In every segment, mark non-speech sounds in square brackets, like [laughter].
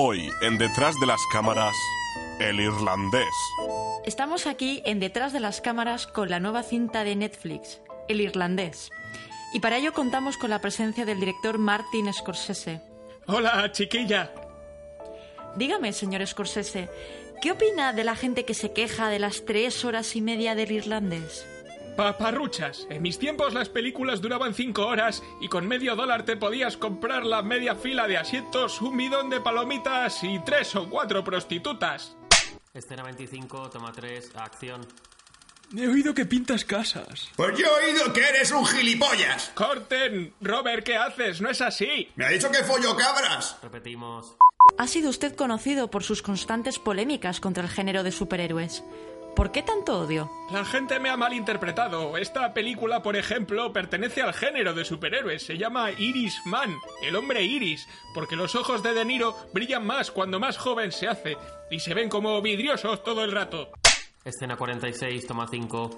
Hoy, en Detrás de las Cámaras, el irlandés. Estamos aquí en Detrás de las Cámaras con la nueva cinta de Netflix, El Irlandés. Y para ello contamos con la presencia del director Martin Scorsese. Hola, chiquilla. Dígame, señor Scorsese, ¿qué opina de la gente que se queja de las tres horas y media del irlandés? Paparruchas. En mis tiempos las películas duraban cinco horas y con medio dólar te podías comprar la media fila de asientos, un bidón de palomitas y tres o cuatro prostitutas. Escena 25, toma 3, acción. He oído que pintas casas. Pues yo he oído que eres un gilipollas. Corten, Robert, ¿qué haces? No es así. Me ha dicho que follo cabras. Repetimos. Ha sido usted conocido por sus constantes polémicas contra el género de superhéroes. ¿Por qué tanto odio? La gente me ha malinterpretado. Esta película, por ejemplo, pertenece al género de superhéroes. Se llama Iris Man, el hombre iris, porque los ojos de De Niro brillan más cuando más joven se hace y se ven como vidriosos todo el rato. Escena 46, toma 5.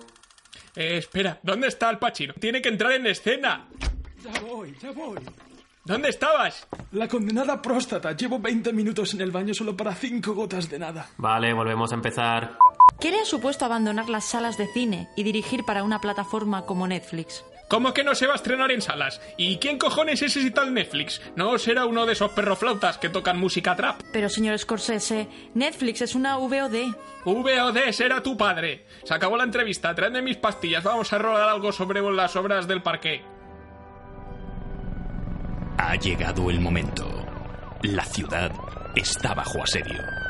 Eh, espera, ¿dónde está el Pachino? Tiene que entrar en escena. Ya voy, ya voy. ¿Dónde estabas? La condenada próstata. Llevo 20 minutos en el baño solo para 5 gotas de nada. Vale, volvemos a empezar. ¿Qué le ha supuesto abandonar las salas de cine y dirigir para una plataforma como Netflix? ¿Cómo que no se va a estrenar en salas? ¿Y quién cojones es ese tal Netflix? ¿No será uno de esos perroflautas que tocan música trap? Pero, señor Scorsese, Netflix es una VOD. VOD será tu padre. Se acabó la entrevista. Tráeme mis pastillas. Vamos a rodar algo sobre las obras del parque. Ha llegado el momento. La ciudad está bajo asedio.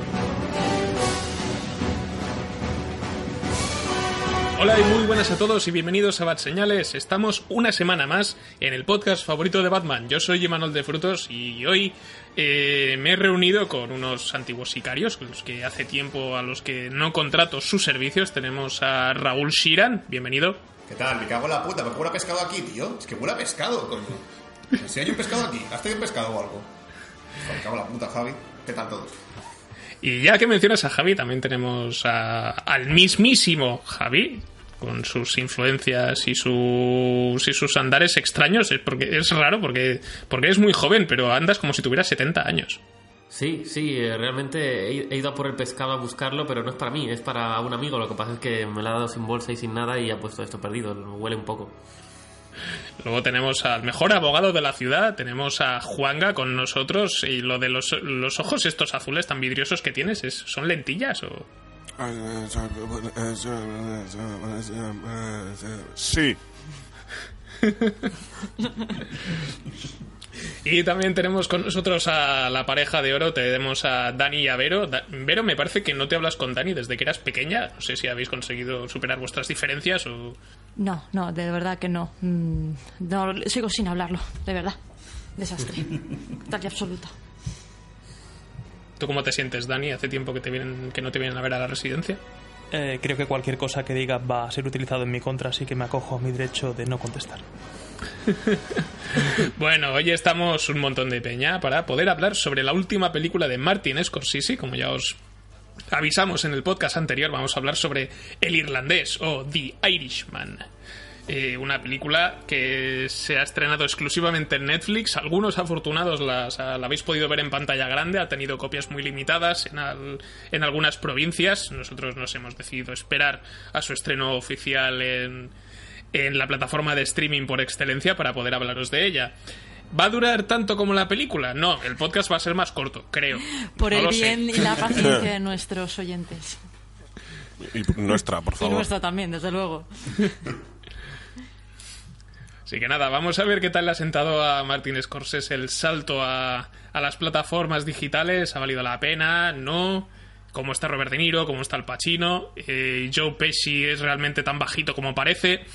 Hola y muy buenas a todos y bienvenidos a Bat Señales. Estamos una semana más en el podcast favorito de Batman. Yo soy Imanol de Frutos y hoy eh, me he reunido con unos antiguos sicarios, con los que hace tiempo a los que no contrato sus servicios. Tenemos a Raúl Shiran, bienvenido. ¿Qué tal? Me cago en la puta. ¿Me huele pescado aquí, tío? Es que huele a pescado, coño. Si hay un pescado aquí, ¿has tenido un pescado o algo? Me cago en la puta, Javi. ¿Qué tal todos? Y ya que mencionas a Javi, también tenemos a- al mismísimo Javi, con sus influencias y sus, y sus andares extraños. Es, porque, es raro porque, porque eres muy joven, pero andas como si tuvieras 70 años. Sí, sí, eh, realmente he, ido a por el pescado a buscarlo, pero no es para mí, es para un amigo. Lo que pasa es que me lo ha dado sin bolsa y sin nada y ha puesto esto perdido. Huele un poco. Luego tenemos al mejor abogado de la ciudad, tenemos a Juanga con nosotros y lo de los, los ojos estos azules tan vidriosos que tienes, ¿es, ¿son lentillas o...? Sí, Y también tenemos con nosotros a la pareja de oro, tenemos a Dani y a Vero. Da- Vero, me parece que no te hablas con Dani desde que eras pequeña. No sé si habéis conseguido superar vuestras diferencias o... No, no, de verdad que no. Mm, no sigo sin hablarlo, de verdad. Desastre. Total y absoluto. ¿Tú cómo te sientes, Dani? ¿Hace tiempo que, te vienen, que no te vienen a ver a la residencia? Eh, creo que cualquier cosa que diga va a ser utilizado en mi contra, así que me acojo a mi derecho de no contestar. [laughs] Bueno, hoy estamos un montón de peña para poder hablar sobre la última película de Martin Scorsese, como ya os avisamos en el podcast anterior, vamos a hablar sobre El Irlandés o The Irishman. Eh, una película que se ha estrenado exclusivamente en Netflix. Algunos afortunados las, la habéis podido ver en pantalla grande. Ha tenido copias muy limitadas en, al- en algunas provincias. Nosotros nos hemos decidido esperar a su estreno oficial en, en la plataforma de streaming por excelencia para poder hablaros de ella. ¿Va a durar tanto como la película? No, el podcast va a ser más corto, creo. Por No el sé. bien y la paciencia [laughs] de nuestros oyentes. y nuestra, por Y favor. nuestra también, desde luego. [laughs] Así que nada, vamos a ver qué tal le ha sentado a Martin Scorsese el salto a, a las plataformas digitales. ¿Ha valido la pena? ¿No? ¿Cómo está Robert De Niro? ¿Cómo está el Pacino? Eh, ¿Joe Pesci es realmente tan bajito como parece?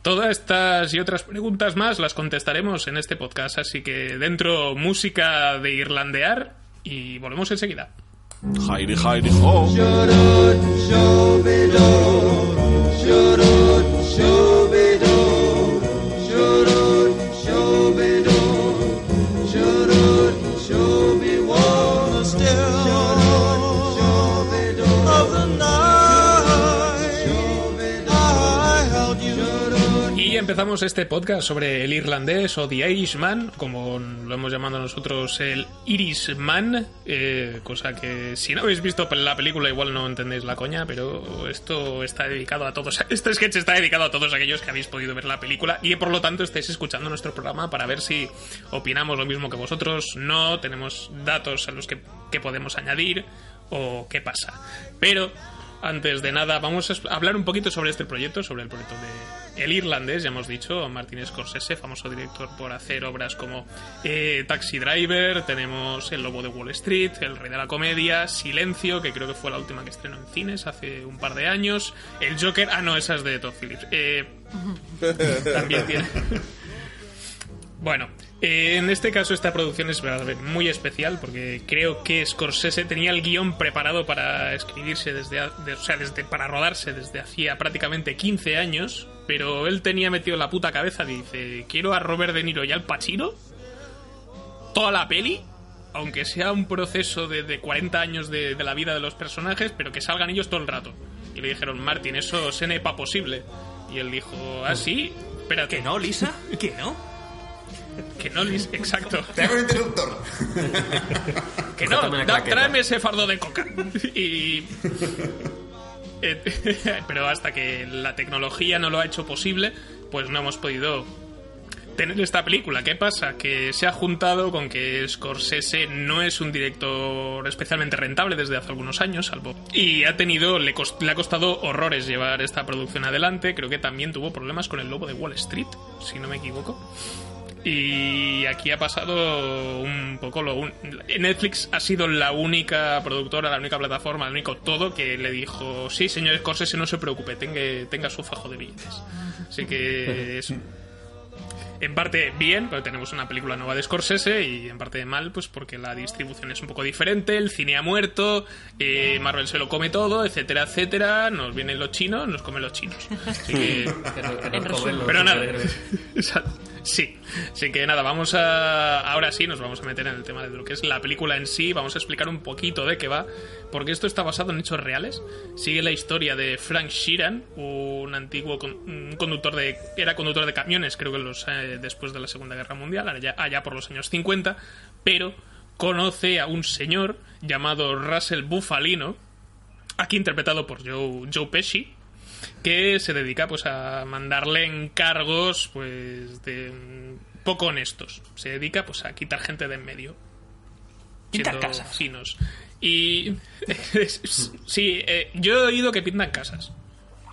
Todas estas y otras preguntas más las contestaremos en este podcast. Así que dentro música de irlandear y volvemos enseguida. Heidi, Heidi, ho. Y este podcast sobre el irlandés o The Irishman, como lo hemos llamado nosotros el Irishman, eh, cosa que si no habéis visto la película igual no entendéis la coña, pero esto está dedicado a todos, [laughs] este sketch está dedicado a todos aquellos que habéis podido ver la película y por lo tanto estáis escuchando nuestro programa para ver si opinamos lo mismo que vosotros, no, tenemos datos a los que podemos añadir o qué pasa. Pero antes de nada, vamos a hablar un poquito sobre este proyecto, sobre el proyecto de El Irlandés, ya hemos dicho, Martin Scorsese, famoso director por hacer obras como eh, Taxi Driver, tenemos El Lobo de Wall Street, El Rey de la Comedia, Silencio, que creo que fue la última que estrenó en cines hace un par de años, El Joker, ah no, esa es de Todd Phillips, eh, [laughs] también tiene... [laughs] Bueno, eh, en este caso esta producción es muy especial porque creo que Scorsese tenía el guion preparado para escribirse desde, de- o sea, desde para rodarse desde hacía prácticamente 15 años, pero él tenía metido la puta cabeza, dice, quiero a Robert De Niro y al Pacino toda la peli, aunque sea un proceso de, de 40 años de, la vida de los personajes, pero que salgan ellos todo el rato. Y le dijeron, Martin, eso se nepa posible. Y él dijo, ah, sí, espérate. ¿Que no, Lisa? ¿Que no? [laughs] Que no, exacto. Traigo el interruptor. Que no, claqueta. tráeme ese fardo de coca. Y. Eh, [laughs] Pero hasta que la tecnología no lo ha hecho posible, pues no hemos podido tener esta película. ¿Qué pasa? Que se ha juntado con que Scorsese no es un director especialmente rentable desde hace algunos años, salvo. Y ha tenido, le, cos- le ha costado horrores llevar esta producción adelante. Creo que también tuvo problemas con el lobo de Wall Street, si no me equivoco. Y aquí ha pasado un poco lo... un- Netflix ha sido la única productora, la única plataforma, el único todo que le dijo, sí, señor Scorsese, no se preocupe, tenga, tenga su fajo de billetes. Así que es en parte bien, pero tenemos una película nueva de Scorsese y en parte mal, pues porque la distribución es un poco diferente, el cine ha muerto, eh, Marvel se lo come todo, etcétera, etcétera, nos vienen los chinos, nos comen los chinos. Así que... [laughs] Pero, que En nos comen los Pero nada. [laughs] Sí. Así que nada, vamos a. Ahora sí, nos vamos a meter en el tema de lo que es la película en sí. Vamos a explicar un poquito de qué va. Porque esto está basado en hechos reales. Sigue la historia de Frank Sheeran, un antiguo conductor de. Era conductor de camiones, creo que los, eh, después de la Segunda Guerra Mundial, allá, allá por los años 50. Pero conoce a un señor llamado Russell Bufalino. Aquí interpretado por Joe, Joe Pesci que se dedica pues a mandarle encargos pues de poco honestos. Se dedica pues a quitar gente de en medio. Siendo casas. finos. Y [laughs] sí, eh, yo he oído que pintan casas.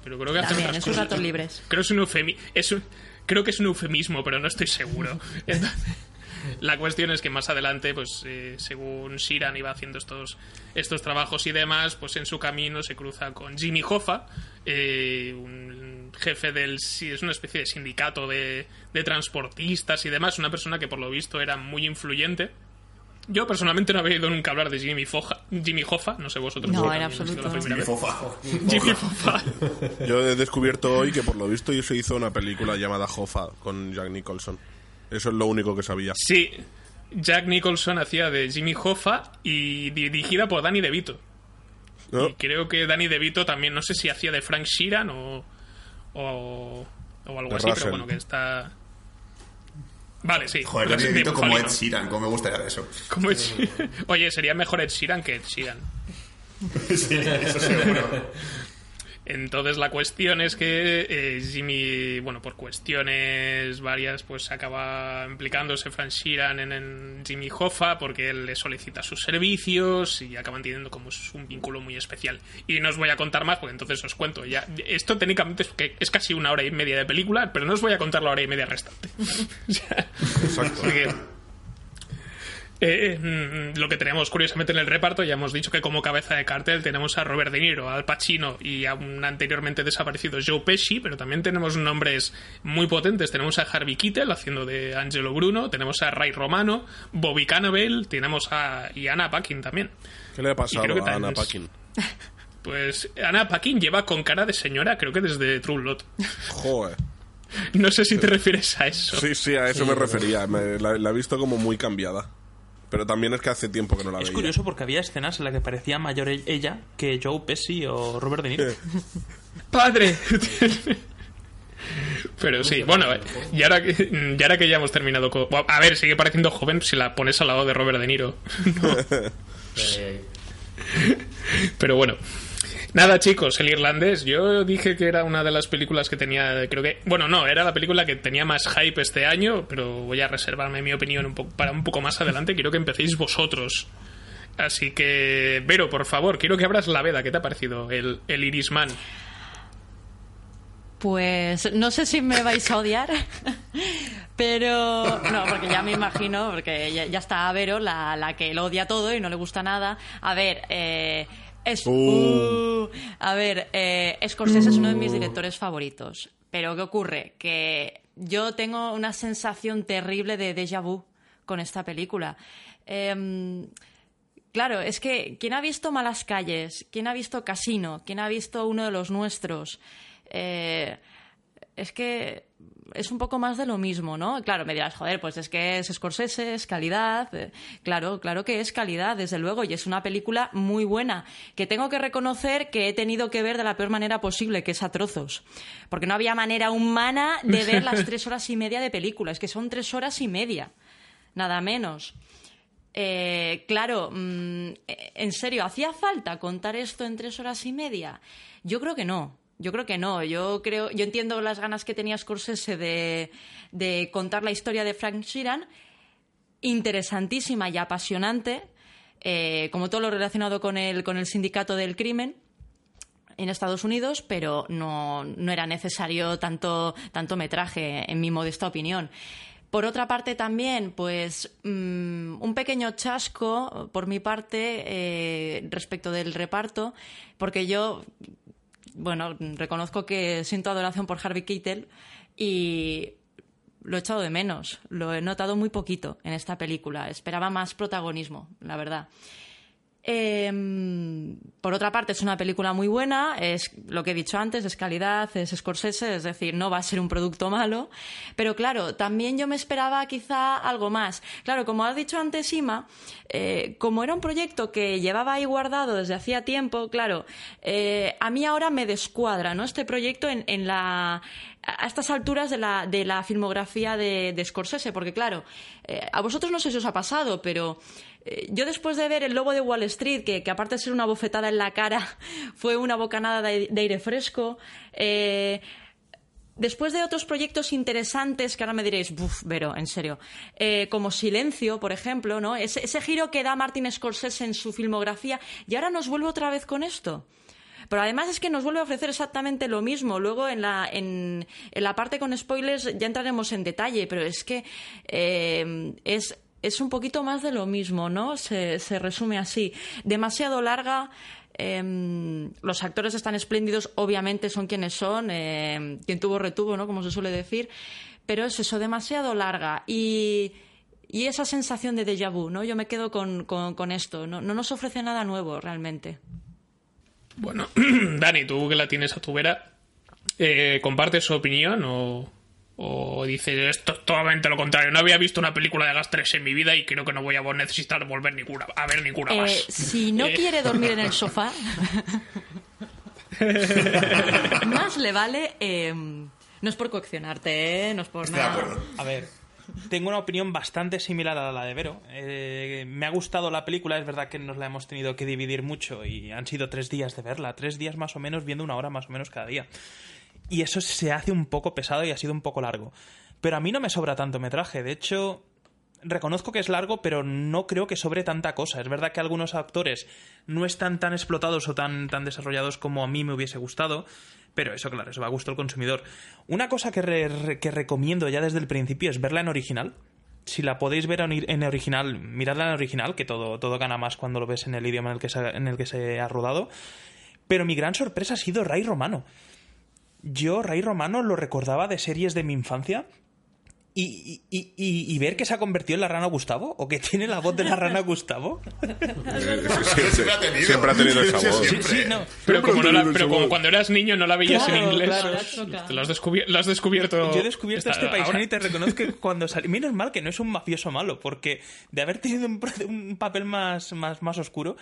Pero creo que hacen otras en sus cosas. ratos libres. Creo es un eufemi- es un- creo que es un eufemismo, pero no estoy seguro. Entonces, [laughs] la cuestión es que más adelante, pues eh, según Shiran iba haciendo estos, estos trabajos y demás, pues en su camino se cruza con Jimmy Hoffa, eh, un jefe del... sí, es una especie de sindicato de, de transportistas y demás, una persona que por lo visto era muy influyente. Yo personalmente no había oído nunca hablar de Jimmy, Foja, Jimmy Hoffa, no sé vosotros. No, si en absoluto. la primera Jimmy vez. Fofa. [laughs] Jimmy Hoffa. Yo he descubierto hoy que por lo visto se hizo una película llamada Hoffa con Jack Nicholson. Eso es lo único que sabía. Sí, Jack Nicholson hacía de Jimmy Hoffa y dirigida por Danny DeVito. ¿No? Y creo que Danny DeVito también, no sé si hacía de Frank Sheeran o, o, o algo De así, Russell. pero bueno, que está... Vale, sí. Joder, Russell yo de edito como Ed. Sheeran, como me gustaría de eso. Como Ed Sheeran. [laughs] Oye, sería mejor Ed Sheeran que Ed Sheeran. [laughs] Sí, eso seguro. Entonces la cuestión es que eh, Jimmy, bueno, por cuestiones varias, pues acaba implicándose Frank Sheeran en, en Jimmy Hoffa porque él le solicita sus servicios y acaban teniendo como es un vínculo muy especial. Y no os voy a contar más porque entonces os cuento ya. Esto técnicamente es, que es casi una hora y media de película, pero no os voy a contar la hora y media restante. [laughs] Exacto. porque- Eh, mm, lo que tenemos curiosamente en el reparto, ya hemos dicho que como cabeza de cartel tenemos a Robert De Niro, Al Pacino y a un anteriormente desaparecido Joe Pesci, pero también tenemos nombres muy potentes. Tenemos a Harvey Keitel haciendo de Angelo Bruno, tenemos a Ray Romano, Bobby Cannavale, tenemos a y Anna Paquin también. ¿Qué le ha pasado a Anna Paquin? [laughs] Pues Anna Paquin lleva con cara de señora, creo que desde True Lot. Joder. [laughs] No sé si te refieres a eso. Sí, sí, a eso me refería. Me- la, la he visto como muy cambiada. Pero también es que hace tiempo que no la Es veía. curioso porque había escenas en las que parecía mayor e- ella que Joe Pesci o Robert De Niro. [laughs] ¡Padre! [laughs] Pero sí, bueno, eh, y ahora, que, y ahora que ya hemos terminado con... A ver, sigue pareciendo joven si la pones al lado de Robert De Niro. [laughs] Pero bueno. Nada, chicos, el irlandés. Yo dije que era una de las películas que tenía, creo que... Bueno, no, era la película que tenía más hype este año, pero voy a reservarme mi opinión para un poco más adelante. Quiero que empecéis vosotros. Así que, Vero, por favor, quiero que abras la veda. ¿Qué te ha parecido el, el Irisman? Pues no sé si me vais a odiar, [laughs] pero no, porque ya me imagino, porque ya, ya está Vero, la, la que lo odia todo y no le gusta nada. A ver, eh, es, Uh. uh, a ver, eh, Scorsese es uno de mis directores favoritos, pero ¿qué ocurre? Que yo tengo una sensación terrible de déjà vu con esta película. Em, Claro, es que ¿quién ha visto Malas Calles? ¿Quién ha visto Casino? ¿Quién ha visto uno de los nuestros? Eh, es que es un poco más de lo mismo, ¿no? Claro, me dirás, joder, pues es que es Scorsese, es calidad. Eh, Claro, claro que es calidad, desde luego, y es una película muy buena, que tengo que reconocer que he tenido que ver de la peor manera posible, que es a trozos. Porque no había manera humana de ver las [laughs] tres horas y media de película, es que son tres horas y media, nada menos. Eh, claro, mm, eh, en serio, ¿hacía falta contar esto en tres horas y media? Yo creo que no. Yo creo que no. Yo creo, yo entiendo las ganas que tenía Scorsese de, de contar la historia de Frank Sheeran, interesantísima y apasionante, eh, como todo lo relacionado con el, con el sindicato del crimen en Estados Unidos, pero no, no era necesario tanto, tanto metraje, en mi modesta opinión. Por otra parte, también, pues mm, un pequeño chasco por mi parte eh, respecto del reparto, porque yo, bueno, reconozco que siento adoración por Harvey Keitel y lo he echado de menos. Lo he notado muy poquito en esta película. Esperaba más protagonismo, la verdad. Eh, por otra parte, es una película muy buena, es lo que he dicho antes, es calidad, es Scorsese, es decir, no va a ser un producto malo. Pero claro, también yo me esperaba quizá algo más. Claro, como has dicho antes, Ima, eh, como era un proyecto que llevaba ahí guardado desde hacía tiempo, claro, eh, a mí ahora me descuadra ¿no? este proyecto en, la a estas alturas de la, de la filmografía de, Scorsese, porque claro, eh, a vosotros no sé si os ha pasado, pero yo después de ver El Lobo de Wall Street, que, que aparte de ser una bofetada en la cara, [laughs] fue una bocanada de, aire fresco, eh, Después de otros proyectos interesantes, que ahora me diréis, buf, Vero, en serio, eh, como Silencio, por ejemplo, ¿no? Ese, giro que da Martin Scorsese en su filmografía, y ahora nos vuelve otra vez con esto. Pero además es que nos vuelve a ofrecer exactamente lo mismo. Luego en la, en, en la parte con spoilers ya entraremos en detalle, pero es que eh, es, es un poquito más de lo mismo, ¿no? Se, se resume así. Demasiado larga. eh, los actores están espléndidos, obviamente son quienes son. eh, quien tuvo retuvo, ¿no? Como se suele decir. Pero es eso, demasiado larga. Y. Y esa sensación de déjà vu, ¿no? Yo me quedo con, con, con esto. No, no nos ofrece nada nuevo, realmente. Bueno, [clears throat] Dani, tú que la tienes a tu vera, eh, ¿compartes su opinión o, o dices esto es totalmente lo contrario? No había visto una película de Gastres en mi vida y creo que no voy a necesitar volver ninguna, a ver ninguna Eh, más. si no Eh, quiere dormir en el sofá, [laughs] más le vale. eh, no es por coaccionarte, ¿eh? No es por Estoy nada. A ver, tengo una opinión bastante similar a la de Vero. Eh, me ha gustado la película, es verdad que nos la hemos tenido que dividir mucho y han sido tres días de verla, tres días más o menos viendo una hora más o menos cada día. Y eso se hace un poco pesado y ha sido un poco largo. Pero a mí no me sobra tanto metraje, de hecho... Reconozco que es largo, pero no creo que sobre tanta cosa. Es verdad que algunos actores no están tan explotados o tan, tan desarrollados como a mí me hubiese gustado, pero eso, claro, eso va a gusto al consumidor. Una cosa que, que recomiendo ya desde el principio es verla en original. si la podéis ver en original, miradla en original, que todo, todo gana más cuando lo ves en el idioma en el que en el que se ha rodado. Pero mi gran sorpresa ha sido Ray Romano. Yo, Ray Romano, lo recordaba de series de mi infancia. Y, y- y- y- y ver que se ha convertido en la rana Gustavo, o que tiene la voz de la rana Gustavo. [laughs] Siempre ha tenido. Siempre ha tenido esa voz. siempre. Sí, no. Pero, como, no la- pero como cuando eras niño no la veías Claro, en inglés, claro. te lo has, descubier- lo has descubierto. Yo he descubierto esta- este paisano ahora. y te reconozco que cuando salí. Menos mal que no es un mafioso malo, porque de haber tenido un, un papel más, más, más oscuro,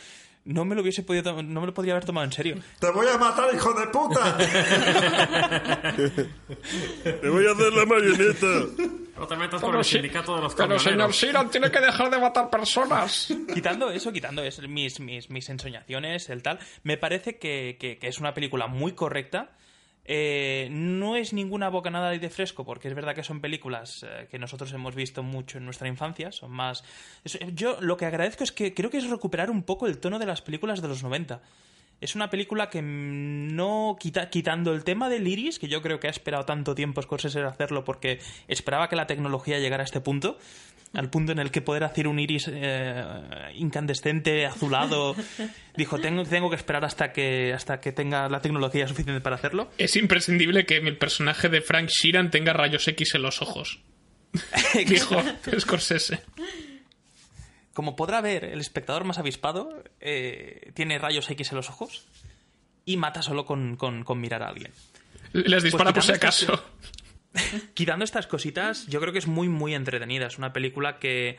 no me lo hubiese podido no me lo podría haber tomado en serio. ¡Te voy a matar, hijo de puta! ¡Te voy a hacer la marioneta! No te metas con Pero el sí, sindicato de los Pero señor. Siran tiene que dejar de matar personas. Quitando eso, quitando eso, mis, mis, mis ensoñaciones, el tal, me parece que, que- que es una película muy correcta. Eh, no es ninguna bocanada de fresco, porque es verdad que son películas eh, que nosotros hemos visto mucho en nuestra infancia. Son más. es- yo lo que agradezco es que creo que es recuperar un poco el tono de las películas de los 90. Es una película que mm, no quita, quitando el tema del iris, que yo creo que ha esperado tanto tiempo Scorsese hacerlo porque esperaba que la tecnología llegara a este punto, al punto en el que poder hacer un iris eh, incandescente, azulado, [laughs] dijo, tengo, tengo que esperar hasta que, hasta que tenga la tecnología suficiente para hacerlo. Es imprescindible que el personaje de Frank Sheeran tenga rayos X en los ojos. [laughs] Dijo Scorsese. Como podrá ver, el espectador más avispado eh, tiene rayos X en los ojos y mata solo con, con- con mirar a alguien. Les dispara por si estas- acaso. [laughs] Quitando estas cositas, yo creo que es muy, muy entretenida. Es una película que.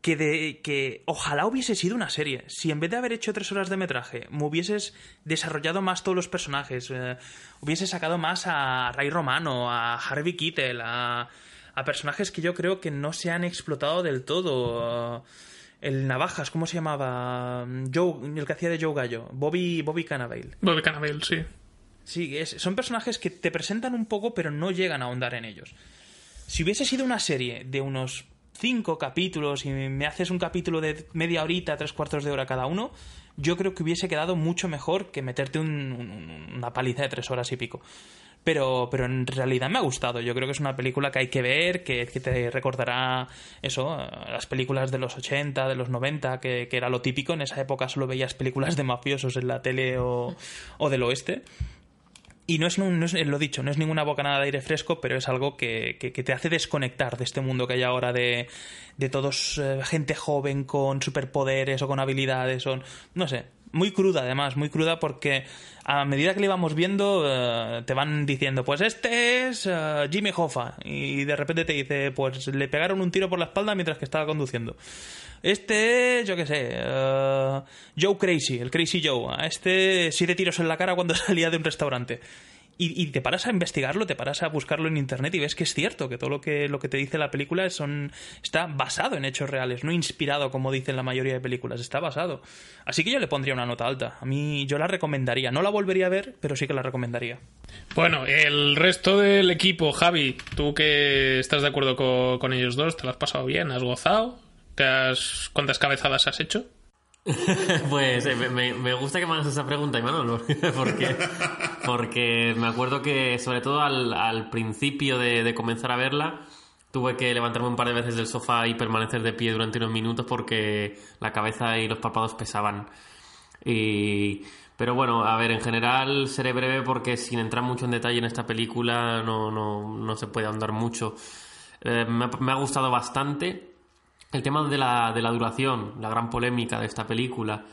Que, de, que ojalá hubiese sido una serie. Si en vez de haber hecho tres horas de metraje, me hubieses desarrollado más todos los personajes, eh, hubiese sacado más a Ray Romano, a Harvey Keitel, a, a personajes que yo creo que no se han explotado del todo. el Navajas, ¿cómo se llamaba? Joe, el que hacía de Joe Gallo. Bobby, Bobby Cannavale. Bobby Cannavale, sí. Sí, son personajes que te presentan un poco, pero no llegan a ahondar en ellos. Si hubiese sido una serie de unos cinco capítulos y me haces un capítulo de media horita, tres cuartos de hora cada uno, yo creo que hubiese quedado mucho mejor que meterte un- una paliza de tres horas y pico. Pero, pero en realidad me ha gustado. Yo creo que es una película que hay que ver, que, que te recordará eso, eh, las películas de los 80, de los 90, que, que era lo típico. En esa época solo veías películas de mafiosos en la tele o, o del oeste. Y no es, no es- lo dicho, no es ninguna bocanada de aire fresco, pero es algo que, que- te hace desconectar de este mundo que hay ahora de, de todos eh, gente joven con superpoderes o con habilidades o no sé. Muy cruda además, muy cruda porque a medida que le íbamos viendo eh, te van diciendo, pues este es eh, Jimmy Hoffa y de repente te dice, pues le pegaron un tiro por la espalda mientras que estaba conduciendo. Este es, yo qué sé, eh, Joe Crazy, el Crazy Joe. A este siete tiros en la cara cuando [laughs] salía de un restaurante. Y, y te paras a investigarlo, te paras a buscarlo en internet y ves que es cierto, que todo lo que, lo que te dice la película son, está basado en hechos reales, no inspirado como dicen la mayoría de películas, está basado. Así que yo le pondría una nota alta. A mí yo la recomendaría. No la volvería a ver, pero sí que la recomendaría. Bueno, el resto del equipo, Javi, tú que estás de acuerdo co- con, ellos dos, ¿te lo has pasado bien? ¿Has gozado? ¿Te has- ¿Cuántas cabezadas has hecho? [laughs] Pues eh, me, me gusta que me hagas esa pregunta, Imanol, [laughs] porque, porque me acuerdo que, sobre todo al, al principio de, de comenzar a verla, tuve que levantarme un par de veces del sofá y permanecer de pie durante unos minutos porque la cabeza y los párpados pesaban. Y, pero bueno, a ver, en general seré breve porque sin entrar mucho en detalle en esta película no, no, no se puede ahondar mucho. Eh, me ha gustado bastante. El tema de la, de la duración, la gran polémica de esta película,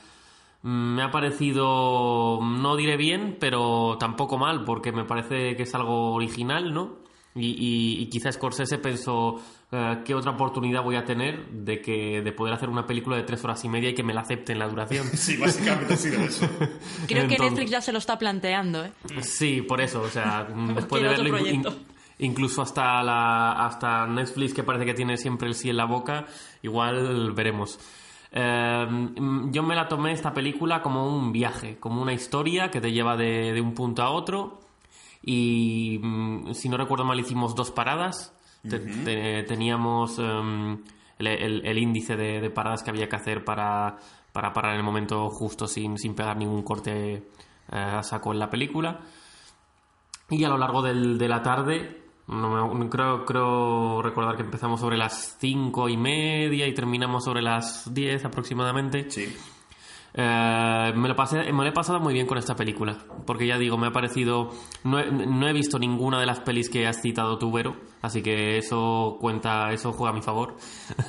mm, me ha parecido, no diré bien, pero tampoco mal, porque me parece que es algo original, ¿no? Y, y, y quizás Scorsese pensó, eh, ¿qué otra oportunidad voy a tener de, que, de poder hacer una película de tres horas y media y que me la acepten la duración? [laughs] Sí, básicamente ha sido eso. [laughs] Creo que Netflix ya se lo está planteando, ¿eh? Sí, por eso, o sea, [laughs] después de verlo. Incluso hasta, la, hasta Netflix, que parece que tiene siempre el sí en la boca, igual veremos. Eh, mm, yo me la tomé esta película como un viaje, como una historia que te lleva de, de un punto a otro. Y mm, si no recuerdo mal, hicimos dos paradas. Te- te- teníamos em, el, el- el índice de, de paradas que había que hacer para, para parar en el momento justo sin, sin pegar ningún corte eh, a saco en la película. Y a lo largo del- de la tarde No me- creo, creo recordar que empezamos sobre las cinco y media y terminamos sobre las 10 aproximadamente. Sí. Eh, me, lo pasé, me lo he pasado muy bien con esta película, porque ya digo, me ha parecido... No he, no he visto ninguna de las pelis que has citado tú, Vero, así que eso cuenta, eso juega a mi favor.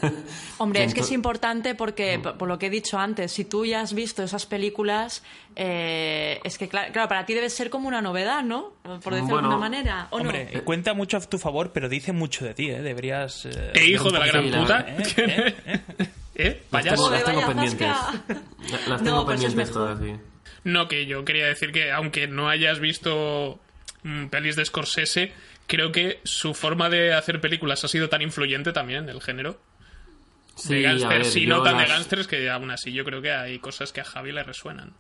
[laughs] Hombre, es que es importante porque, por lo que he dicho antes, si tú ya has visto esas películas, eh, es que, claro, claro, para ti debe ser como una novedad, ¿no? Por decirlo Bueno, de alguna manera. ¿o no? Hombre, eh, cuenta mucho a tu favor, pero dice mucho de ti, ¿eh? Deberías... eh, ¡Eh, hijo de la gran puta! ¿eh? [laughs] ¿eh? ¿eh? ¿Eh? Las Payaso. tengo, las tengo Vaya pendientes. Las No, tengo pues es pendientes mejor. todas, sí. No, que yo quería decir que aunque no hayas visto mm, pelis de Scorsese, creo que su forma de hacer películas ha sido tan influyente también, el género. Sí, de gángsters, yo no tan de gángsters, que aún así yo creo que hay cosas que a Javi le resuenan.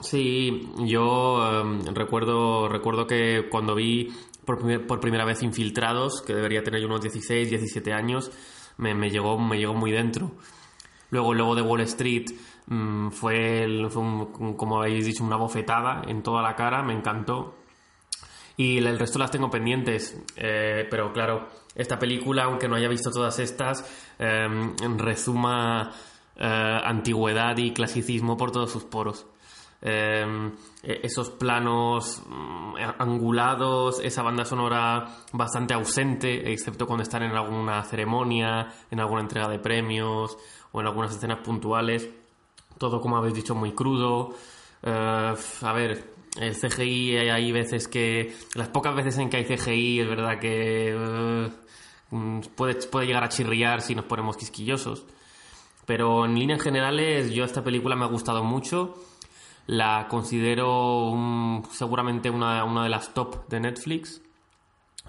Sí, yo em, recuerdo, recuerdo que cuando vi por, por primera vez Infiltrados, que debería tener yo unos 16, 17 años, me, me llegó, me llegó muy dentro. Luego, luego de Wall Street mm, fue, el- fue un- como habéis dicho, una bofetada en toda la cara, me encantó. Y el resto las tengo pendientes. eh, pero claro, esta película, aunque no haya visto todas estas, eh, rezuma antigüedad y clasicismo por todos sus poros. Eh, esos planos mm, angulados, esa banda sonora bastante ausente, excepto cuando están en alguna ceremonia, en alguna entrega de premios o en algunas escenas puntuales. Todo, como habéis dicho, muy crudo. Eh, a ver, el CGI hay, hay veces que... Las pocas veces en que hay CGI es verdad que eh, mm, puede, puede llegar a chirriar si nos ponemos quisquillosos. Pero en líneas generales, yo esta película me ha gustado mucho. La considero seguramente una, una de las top de Netflix,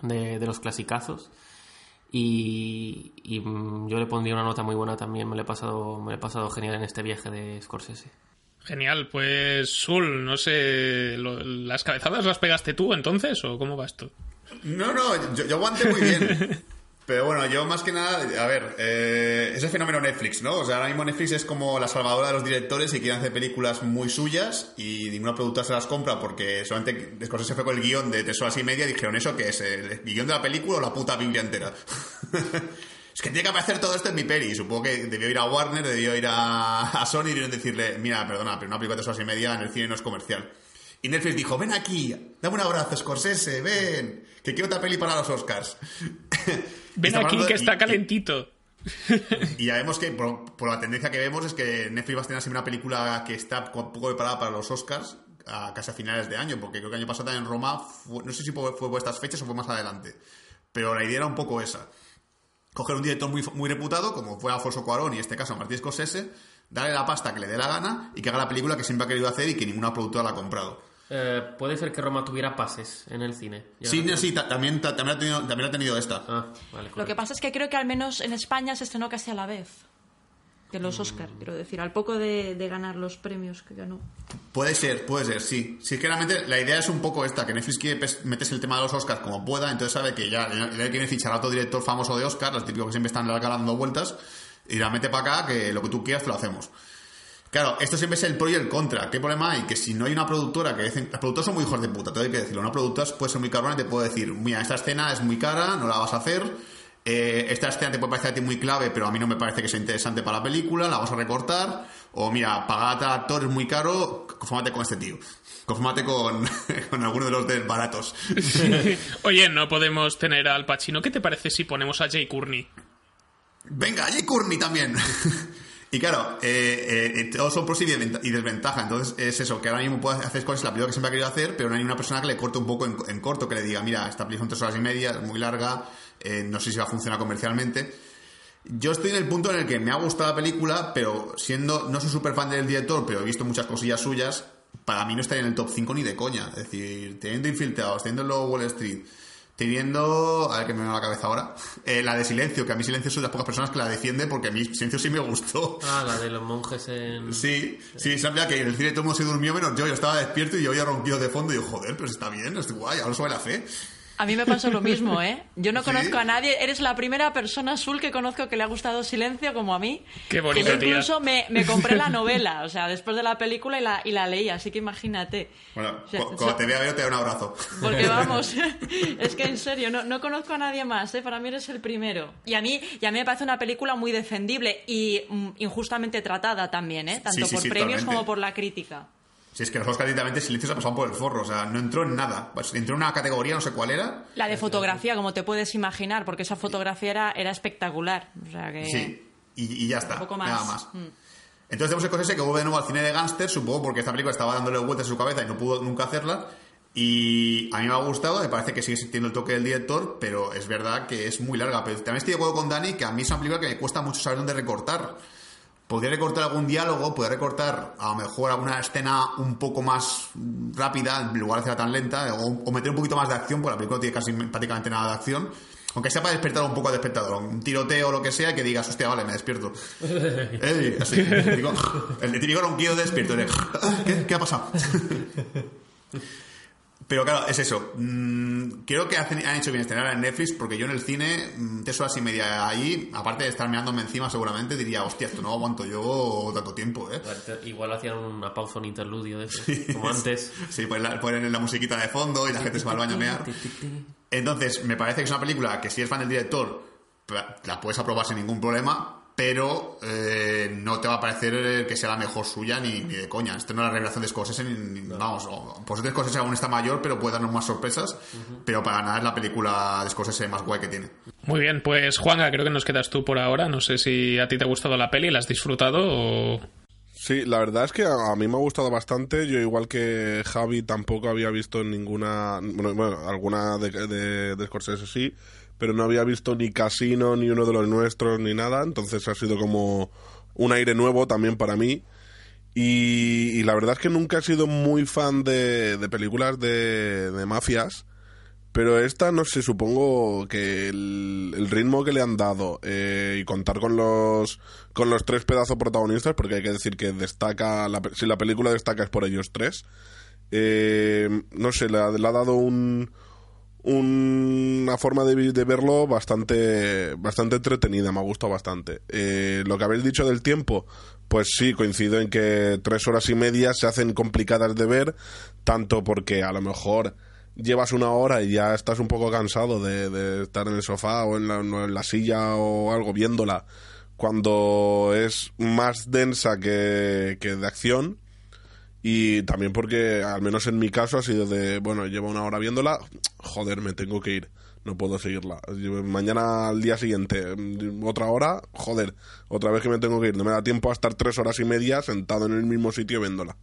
de, de los clasicazos. Y, y, mm, yo le pondría una nota muy buena también. Me lo he pasado, me lo he pasado genial en este viaje de Scorsese. Genial, pues Sul, no sé, lo- ¿las cabezadas las pegaste tú entonces o cómo va esto? No, no, yo, yo aguanté muy bien. [laughs] Pero bueno, yo más que nada, a ver, eh, ese fenómeno Netflix, ¿no? O sea, ahora mismo Netflix es como la salvadora de los directores y quieren hacer películas muy suyas y ninguna productora se las compra porque solamente después se fue con el guion de tres horas y media y dijeron, ¿eso qué es? ¿El guion de la película o la puta Biblia entera? [laughs] es que tiene que aparecer todo esto en mi peli. Supongo que debió ir a Warner, debió ir a, a Sony y debieron decirle, mira, perdona, pero una película de tres horas y media en el cine no es comercial. Y Netflix dijo, ven aquí, dame un abrazo, Scorsese, ven, que quiero otra peli para los Oscars. [laughs] Ven aquí que de- está calentito. Y ya vemos que, por, por la tendencia que vemos, es que Netflix va a tener una película que está un poco preparada para los Oscars a casi a finales de año, porque creo que el año pasado en Roma, fue- no sé si fue, fue por estas fechas o fue más adelante, pero la idea era un poco esa. Coger un director muy, muy reputado, como fue Alfonso Cuarón y en este caso Martín Scorsese, darle la pasta que le dé la gana y que haga la película que siempre ha querido hacer y que ninguna productora la ha comprado. Eh, Puede ser que Roma tuviera pases en el cine. Sí, no- sí, ta- también, ta- también, ha tenido, también ha tenido esta. Ah, vale, Lo que pasa es que creo que al menos en España se estrenó casi a la vez que los Oscar, quiero decir, al poco de, de ganar los premios que ganó. Puede ser, puede ser, sí. Realmente la idea es un poco esta, que Netflix quiere meterse el tema de los Oscars como pueda, entonces sabe que ya le fichar a otro director famoso de Oscar, los típicos que siempre están dando vueltas, y la mete para acá, que lo que tú quieras te lo hacemos. Claro, esto siempre es el pro y el contra. ¿Qué problema hay? Que si no hay una productora que dicen... Los productores son muy hijos de puta, todo hay que decirlo. Una productora puede ser muy cabrona y te puede decir, mira, esta escena es muy cara, no la vas a hacer. Eh, esta escena te puede parecer a ti muy clave, pero a mí no me parece que sea interesante para la película, la vas a recortar. O mira, pagar a actor es muy caro, confórmate con este tío. Confórmate con, [laughs] con alguno de los de baratos. [laughs] Oye, no podemos tener al Pacino. ¿Qué te parece si ponemos a Jay Courtney? Venga, Jay Courtney también. [laughs] y claro, eh, eh, todos son pros y desventa- y desventaja. Entonces es eso, que ahora mismo puedes hacer cosas, la película que siempre ha querido hacer, pero no hay una persona que le corte un poco en, en corto, que le diga, mira, esta película son tres horas y media, es muy larga, eh, no sé si va a funcionar comercialmente. Yo estoy en el punto en el que me ha gustado la película, pero siendo, no soy súper fan del director, pero he visto muchas cosillas suyas, para mí no estaría en el top 5 ni de coña. Es decir, teniendo Infiltrados, teniendo luego Wall Street, teniendo, a ver que me viene a la cabeza ahora, [laughs] eh, la de Silencio, que a mí Silencio soy de las pocas personas que la defiende porque a mí Silencio sí me gustó. Ah, la de los monjes en... [laughs] Sí, sí, sabía que en el cine todo el mundo se durmió menos yo, yo estaba despierto y yo oía ronquidos de fondo y yo, joder, pero está bien, es guay, ahora sube la fe. A mí me pasó lo mismo, ¿eh? Yo no conozco a nadie. Eres la primera persona azul que conozco que le ha gustado Silencio como a mí. Qué bonito, Que yo tía. incluso me, me compré la novela, o sea, después de la película y la, y la leí, así que imagínate. Bueno, O sea, cu- cuando te vea ver te da un abrazo. Porque [laughs] vamos, [laughs] es que en serio, no, no conozco a nadie más, ¿eh? para mí eres el primero. Y a mí, y a mí me parece una película muy defendible y mm, injustamente tratada también, ¿eh? tanto sí, por sí, premios totalmente. como por la crítica. Si es que los Oscars directamente Silencio se ha pasado por el forro, o sea, no entró en nada. Pues entró en una categoría, no sé cuál era. La de fotografía, como te puedes imaginar, porque esa fotografía era, era espectacular. O sea que... Sí, y, y ya está, Un poco más. nada más. Mm. Entonces tenemos el Scorsese que vuelve de nuevo al cine de gángster, supongo porque esta película estaba dándole vueltas en su cabeza y no pudo nunca hacerla. Y a mí me ha gustado, me parece que sigue existiendo el toque del director, pero es verdad que es muy larga. Pero también estoy de acuerdo con Dani que a mí es una película que me cuesta mucho saber dónde recortar. Podría recortar algún diálogo, podría recortar a lo mejor alguna escena un poco más rápida, en lugar de hacerla tan lenta, o, o meter un poquito más de acción, porque la película no tiene casi prácticamente nada de acción. Aunque sea para despertar un poco al espectador, un tiroteo o lo que sea, que digas, hostia, vale, me despierto. [laughs] Ey, así, el típico ronquido de despierto. de, ¿Qué, ¿Qué ha pasado? [laughs] Pero claro, es eso. Mm, creo que hacen- han hecho bien estrenar en Netflix porque yo en el cine, mm, tres horas y media ahí, aparte de estar mirándome encima seguramente, diría, hostia, esto no aguanto yo tanto tiempo, ¿eh? Igual hacían una pausa, un interludio de eso, como antes. [laughs] Sí, ponen la, ponen la musiquita de fondo y la gente se va al baño a mear. Entonces, me parece que es una película que si eres fan del director, la puedes aprobar sin ningún problema, pero eh, no te va a parecer que sea la mejor suya ni, ni de coña. Esto no es la revelación de Scorsese, ni, ni- vamos, o- por suerte Scorsese aún está mayor, pero puede darnos más sorpresas, pero para nada es la película de Scorsese más guay que tiene. Muy bien, pues Juanga, creo que nos quedas tú por ahora. No sé si a ti te ha gustado la peli, la has disfrutado o... Sí, la verdad es que a, a mí me ha gustado bastante. Yo, igual que Javi, tampoco había visto ninguna. Bueno, bueno, alguna de, de, de Scorsese sí, pero no había visto ni Casino, ni uno de los nuestros, ni nada. Entonces ha sido como un aire nuevo también para mí. Y, y la verdad es que nunca he sido muy fan de, de películas de, de mafias. Pero esta, no sé, supongo que el, el ritmo que le han dado eh, y contar con los con los tres pedazos protagonistas, porque hay que decir que destaca, si la película destaca es por ellos tres, eh, no sé, le ha dado un, una forma de, de verlo bastante bastante entretenida, me ha gustado bastante. Eh, lo que habéis dicho del tiempo, pues sí, coincido en que tres horas y media se hacen complicadas de ver, tanto porque a lo mejor llevas una hora y ya estás un poco cansado de, estar en el sofá o en la, en la silla o algo viéndola, cuando es más densa que de acción. Y también porque, al menos en mi caso, ha sido de, bueno, llevo una hora viéndola, joder, me tengo que ir, no puedo seguirla. Mañana al día siguiente, mm, otra hora, joder, otra vez que me tengo que ir. No me da tiempo a estar tres horas y media sentado en el mismo sitio viéndola.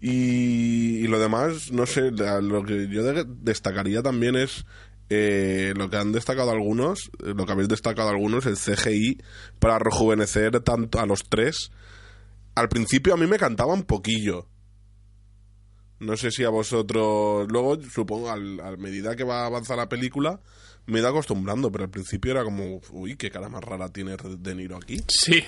Y, lo demás, no sé, lo que yo de- destacaría también es eh, lo que han destacado algunos, eh, lo que habéis destacado algunos, el CGI para rejuvenecer tanto a los tres. Al principio a mí me cantaba un poquillo. No sé si a vosotros. Luego, supongo, al- a medida que va a avanzar la película, me he ido acostumbrando, pero al principio era como, uy, qué cara más rara tiene De Niro aquí. Sí.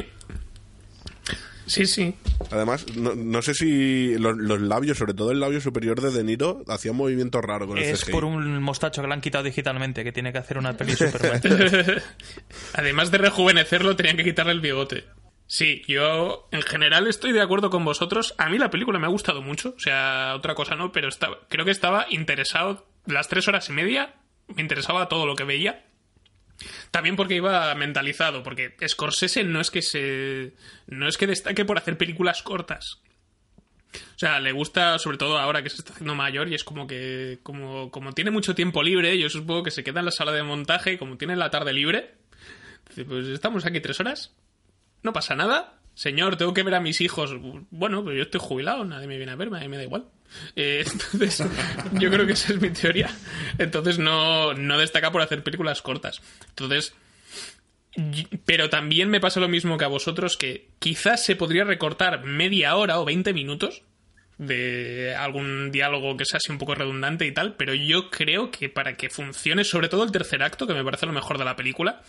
Sí, sí. Además, no, no sé si los, los labios, sobre todo el labio superior de De Niro, hacía un movimiento raro con el Es por un mostacho que le han quitado digitalmente, que tiene que hacer una peli Superman. [laughs] [laughs] Además de rejuvenecerlo, tenían que quitarle el bigote. Sí, yo en general estoy de acuerdo con vosotros. A mí la película me ha gustado mucho. O sea, otra cosa no, pero estaba, creo que estaba interesado. Las tres horas y media me interesaba todo lo que veía. También porque iba mentalizado, porque Scorsese no es que se. no es que destaque por hacer películas cortas. O sea, le gusta, sobre todo ahora que se está haciendo mayor, y es como que. como, como tiene mucho tiempo libre, yo supongo que se queda en la sala de montaje, como tiene la tarde libre, pues estamos aquí tres horas, no pasa nada. Señor, tengo que ver a mis hijos. Bueno, pero yo estoy jubilado, nadie me viene a verme, a mí me da igual. Eh, [laughs] entonces, yo creo que esa es mi teoría. Entonces, no, no destaca por hacer películas cortas. Entonces, pero también me pasa lo mismo que a vosotros, que quizás se podría recortar media hora o 20 minutos de algún diálogo que sea así un poco redundante y tal, pero yo creo que para que funcione, sobre todo el tercer acto, que me parece lo mejor de la película,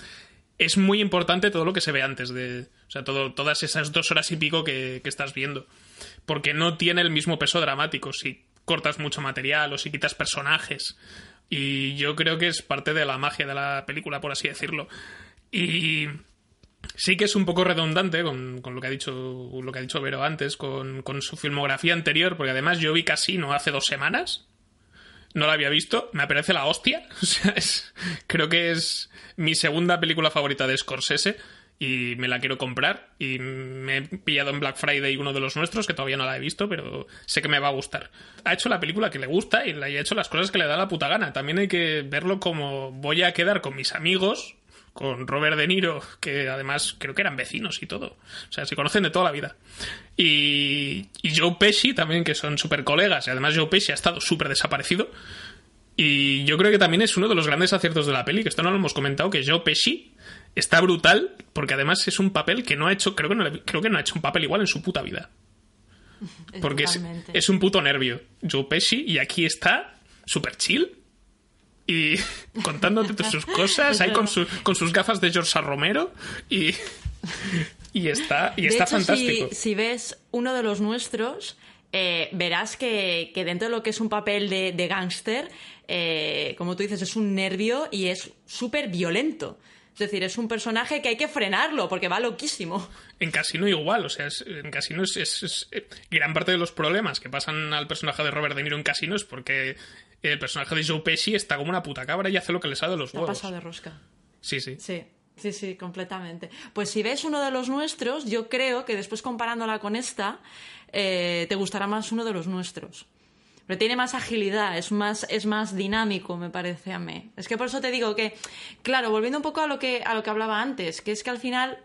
es muy importante todo lo que se ve antes de. O sea, todas esas dos horas y pico que, estás viendo. Porque no tiene el mismo peso dramático si cortas mucho material o si quitas personajes Y yo creo que es parte de la magia de la película, por así decirlo. Y sí que es un poco redundante con, con lo que ha dicho lo que ha dicho Vero antes, con, con su filmografía anterior, porque además yo vi Casino hace dos semanas. No la había visto, me aparece la hostia. [laughs] O sea, es- creo que es mi segunda película favorita de Scorsese y me la quiero comprar. Y me he pillado en Black Friday uno de los nuestros, que todavía no la he visto, pero sé que me va a gustar. Ha hecho la película que le gusta y ha hecho las cosas que le da la puta gana. También hay que verlo como voy a quedar con mis amigos, con Robert De Niro, que además creo que eran vecinos y todo. O sea, se conocen de toda la vida. Y, y Joe Pesci también, que son súper colegas. Y además Joe Pesci ha estado súper desaparecido. Y yo creo que también es uno de los grandes aciertos de la peli, que esto no lo hemos comentado, que Joe Pesci está brutal, porque además es un papel que no ha hecho, creo que no, le- creo que no ha hecho un papel igual en su puta vida. [laughs] Porque es, es un puto nervio. Joe Pesci, y aquí está súper chill. Y contándote todas sus cosas, ahí con, su- con sus gafas de George. Romero. Y, y está, y De está hecho, si- fantástico. Si, ves uno de los nuestros, eh, verás que, que dentro de lo que es un papel de, de gángster, eh, como tú dices, es un nervio y es súper violento. Es decir, es un personaje que hay que frenarlo porque va loquísimo. En Casino igual, o sea, es- en Casino es, es- es- eh, gran parte de los problemas que pasan al personaje de Robert De Niro en Casino es porque el personaje de Joe Pesci está como una puta cabra y hace lo que le sale de los ha huevos. pasado de rosca. Sí, sí. Sí, sí, sí, completamente. Pues si ves uno de los nuestros, yo creo que después comparándola con esta, eh, te gustará más uno de los nuestros. Pero tiene más agilidad, es más, es más dinámico, me parece a mí. Es que por eso te digo que, claro, volviendo un poco a lo que, a lo que hablaba antes, que es que al final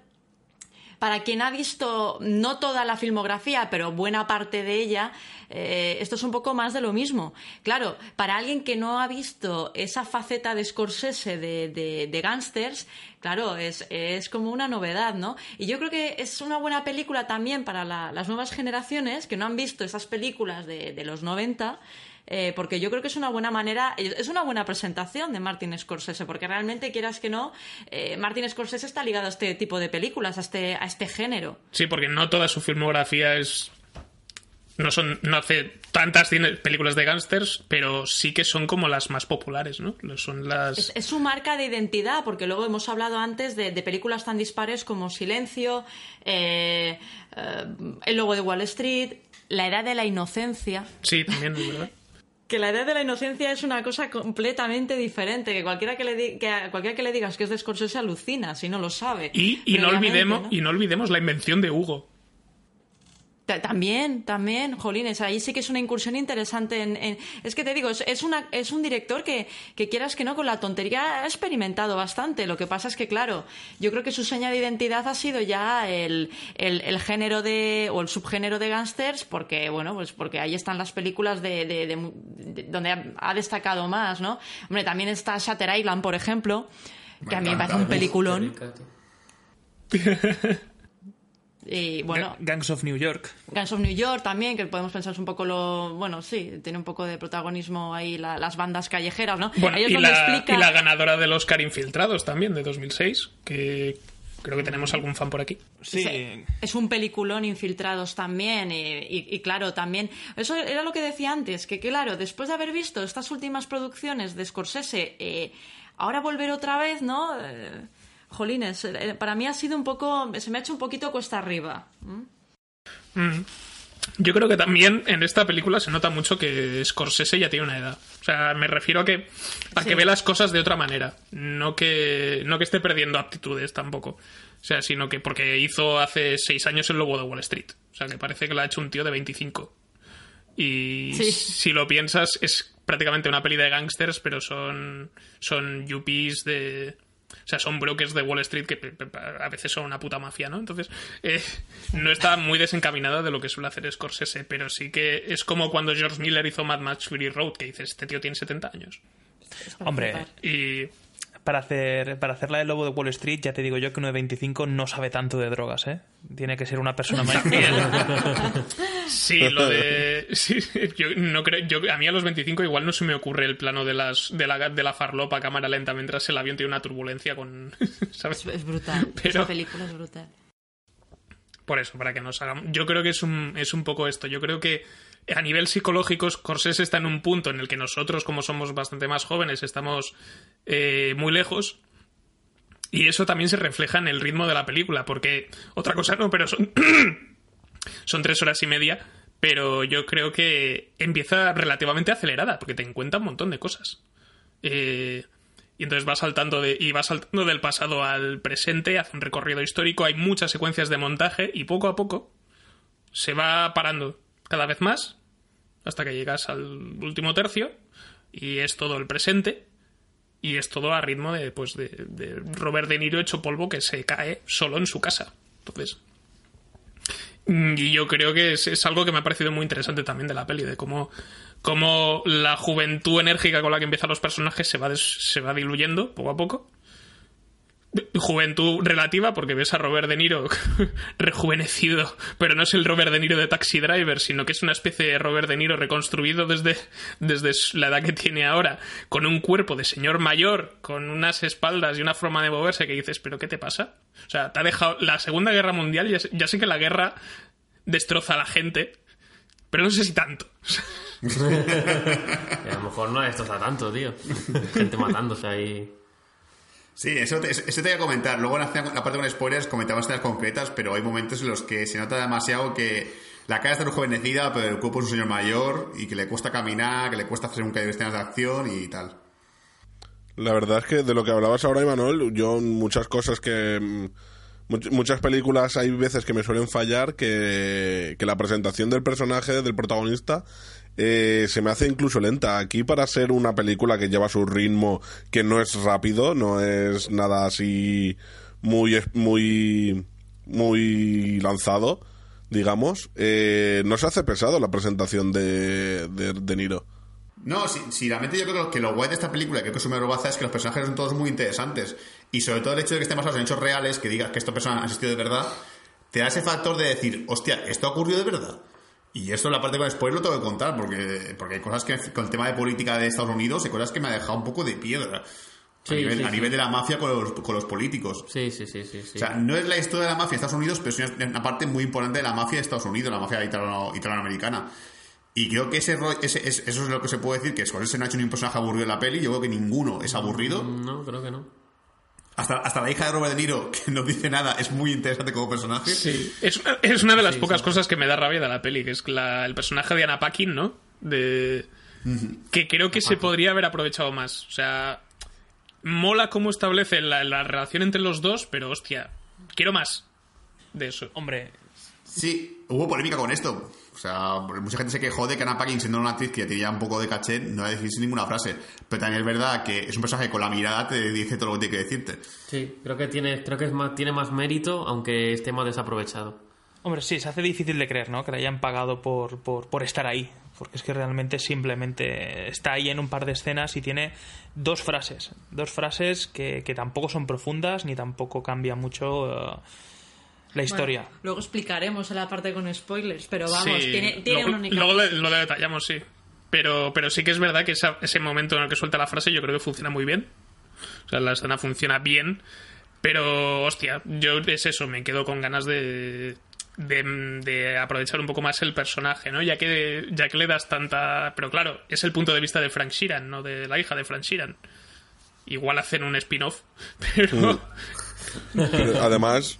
para quien ha visto no toda la filmografía, pero buena parte de ella, eh, esto es un poco más de lo mismo. Claro, para alguien que no ha visto esa faceta de Scorsese de, de, gángsters, claro, es, es como una novedad, ¿no? Y yo creo que es una buena película también para la- las nuevas generaciones que no han visto esas películas de, de los 90. Eh, porque yo creo que es una buena manera, es una buena presentación de Martin Scorsese, porque realmente, quieras que no, eh, Martin Scorsese está ligado a este tipo de películas, a este, a este género. Sí, porque no toda su filmografía es. No son. No hace tantas películas de gángsters, pero sí que son como las más populares, ¿no? Son las. Es, es su marca de identidad, porque luego hemos hablado antes de, de películas tan dispares como Silencio, eh, eh, El Logo de Wall Street, La Edad de la Inocencia. Sí, también, verdad. [laughs] Que la edad de la inocencia es una cosa completamente diferente. Que cualquiera que le, di- que a cualquiera que le digas que es de Scorsese alucina, si no lo sabe. Y, y no Previamente, olvidemos, ¿no? y no olvidemos la invención de Hugo. Ta- También, también, Jolines, ahí sí que es una incursión interesante en... en- es que te digo, es, es una, es un director que, que quieras que no, con la tontería ha experimentado bastante. Lo que pasa es que, claro, yo creo que su seña de identidad ha sido ya el, el, el género de... o el subgénero de gángsters, porque, bueno, pues porque ahí están las películas de, de- de de- donde ha, destacado más, ¿no? Hombre, también está Shutter Island, por ejemplo, que a mí me parece un peliculón. Y bueno, Gangs of New York. Guns of New York también, que podemos pensar es un poco lo. Bueno, sí, tiene un poco de protagonismo ahí la- las bandas callejeras, ¿no? Bueno, es y la, explica- y la ganadora del Oscar Infiltrados también, de 2006, que creo que tenemos algún fan por aquí. Sí. Sí, Es un peliculón infiltrados también y, y- y claro, también... Eso era lo que decía antes, que claro, después de haber visto estas últimas producciones de Scorsese, eh, ahora volver otra vez, ¿no? Eh, jolines, eh, para mí ha sido un poco... Se me ha hecho un poquito cuesta arriba. ¿m? Yo creo que también en esta película se nota mucho que Scorsese ya tiene una edad. O sea, me refiero a que, a Sí. que ve las cosas de otra manera. No que, no que esté perdiendo aptitudes tampoco. O sea, sino que porque hizo hace seis años el logo de Wall Street. O sea, que parece que lo ha hecho un tío de 25. Y Sí. si lo piensas, es prácticamente una peli de gangsters, pero son, son yuppies de... O sea, son brokers de Wall Street que a veces son una puta mafia, ¿no? Entonces, eh, no está muy desencaminada de lo que suele hacer Scorsese, pero sí que es como cuando George Miller hizo Mad Max Fury Road, que dices, este tío tiene 70 años. Hombre. Y Para hacer, para hacer la del lobo de Wall Street, ya te digo yo que uno de 25 no sabe tanto de drogas, ¿eh? Tiene que ser una persona mayor. sí, lo de... Sí, yo no creo... Yo, a mí a los 25 igual no se me ocurre el plano de, las, de, la, de la farlopa a cámara lenta mientras el avión tiene una turbulencia con... [laughs] ¿sabes? Es, brutal. Pero- Esta película es brutal. Por eso, para que nos hagamos. Yo creo que es un, es un poco esto. Yo creo que a nivel psicológico, Scorsese está en un punto en el que nosotros, como somos bastante más jóvenes, estamos eh, muy lejos. Y eso también se refleja en el ritmo de la película, porque otra cosa no, pero son, [coughs] son tres horas y media, pero yo creo que empieza relativamente acelerada, porque te encuentra un montón de cosas. Eh, y entonces va saltando de, y va saltando del pasado al presente, hace un recorrido histórico, hay muchas secuencias de montaje y poco a poco se va parando cada vez más hasta que llegas al último tercio y es todo el presente y es todo a ritmo de, pues, de, Robert De Niro hecho polvo que se cae solo en su casa. Entonces, mm, y yo creo que es, es algo que me ha parecido muy interesante también de la peli, de cómo, cómo la juventud enérgica con la que empiezan los personajes se va, des- se va diluyendo poco a poco. Juventud relativa, porque ves a Robert De Niro [laughs] rejuvenecido, pero no es el Robert De Niro de Taxi Driver, sino que es una especie de Robert De Niro reconstruido desde, desde la edad que tiene ahora, con un cuerpo de señor mayor, con unas espaldas y una forma de moverse que dices, ¿pero qué te pasa? O sea, te ha dejado. La Segunda Guerra Mundial, ya sé, ya sé que la guerra destroza a la gente, pero no sé si tanto. [laughs] A lo mejor no destroza tanto, tío. Gente matándose ahí. Sí, eso te, eso voy a comentar. Luego en la, parte con spoilers comentamos escenas concretas, pero hay momentos en los que se nota demasiado que la cara está rejuvenecida, pero el cuerpo es un señor mayor y que le cuesta caminar, que le cuesta hacer un cambio de escenas de acción y tal. La verdad es que de lo que hablabas ahora, Imanol, yo muchas cosas que... mm, much- Muchas películas hay veces que me suelen fallar que la presentación del personaje, del protagonista, eh, se me hace incluso lenta. Aquí para ser una película que lleva su ritmo, que no es rápido, no es nada así muy, muy, muy lanzado, digamos, eh, no se hace pesado la presentación de, de, Niro. No, si, si realmente yo creo que lo guay de esta película, que es una robaza, es que los personajes son todos muy interesantes. Y sobre todo el hecho de que estén basados en hechos reales, que digas que esta persona ha existido de verdad, te da ese factor de decir, hostia, esto ha ocurrido de verdad. Y esto la parte con spoiler lo tengo que contar, porque, porque hay cosas que, con el tema de política de Estados Unidos, hay cosas que me ha dejado un poco de piedra. Sí, a nivel, sí, a sí. nivel de la mafia con los, con los políticos. Sí, sí, sí, sí. sí. O sea, no es la historia de la mafia de Estados Unidos, pero es una, parte muy importante de la mafia de Estados Unidos, la mafia italo- italoamericana. Y creo que ese, ese- es- eso es lo que se puede decir, que Scorsese no ha hecho ni un personaje aburrido en la peli, yo creo que ninguno es aburrido. No, creo que no. Hasta, hasta la hija de Robert De Niro, [laughs] que no dice nada, es muy interesante como personaje. Sí. Es una, es una de las Sí, pocas sí. cosas que me da rabia de la peli, que es la- el personaje de Anna Paquin, ¿no? De, que creo que se podría haber aprovechado más. O sea, mola cómo establece la, la relación entre los dos, pero hostia, quiero más de eso. Hombre, Sí, hubo polémica con esto. O sea, mucha gente se quejó de que Anna Paquin, siendo una actriz que tenía un poco de caché, no ha decir ninguna frase. Pero también es verdad que es un personaje que con la mirada te dice todo lo que tiene que decirte. Sí, creo que tiene, creo que es más, tiene más mérito, aunque esté más desaprovechado. hombre, sí, se hace difícil de creer, ¿no? Que le hayan pagado por, por, por estar ahí. Porque es que realmente simplemente está ahí en un par de escenas y tiene dos frases. Dos frases que, que tampoco son profundas ni tampoco cambia mucho eh, la historia. Bueno, luego explicaremos en la parte con spoilers, pero vamos, Sí, tiene, una única... luego le- lo detallamos, sí. Pero, pero sí que es verdad que esa- ese momento en el que suelta la frase yo creo que funciona muy bien. O sea, la escena funciona bien. Pero, hostia, yo es eso, me quedo con ganas de, de, de aprovechar un poco más el personaje, ¿no? Ya que, ya que le das tanta... Pero claro, es el punto de vista de Frank Sheeran, no de la hija de Frank Sheeran. Igual hacen un spin-off, [laughs] pero... Pero además,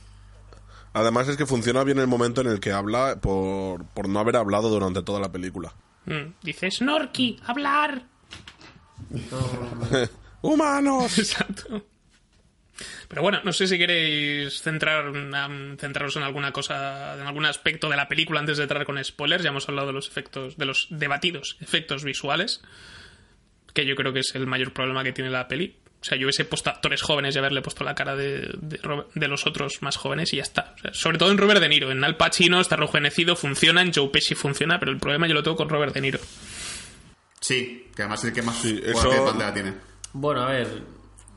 además es que funciona bien el momento en el que habla por, por no haber hablado durante toda la película. Mm, Dice, Snorky, hablar. [laughs] ¡Humanos! [laughs] Exacto. Pero bueno, no sé si queréis centrar, um, centraros en alguna cosa, en algún aspecto de la película antes de entrar con spoilers. Ya hemos hablado de los efectos, de los debatidos efectos visuales, que yo creo que es el mayor problema que tiene la peli. O sea, yo hubiese puesto actores jóvenes y haberle puesto la cara de, de, Robert- de los otros más jóvenes y ya está. O sea, sobre todo en Robert De Niro. En Al Pacino está rejuvenecido, funciona, en Joe Pesci funciona, pero el problema yo lo tengo con Robert De Niro. Sí, que además es el que más Sí, eso- de pantalla tiene. Bueno, a ver,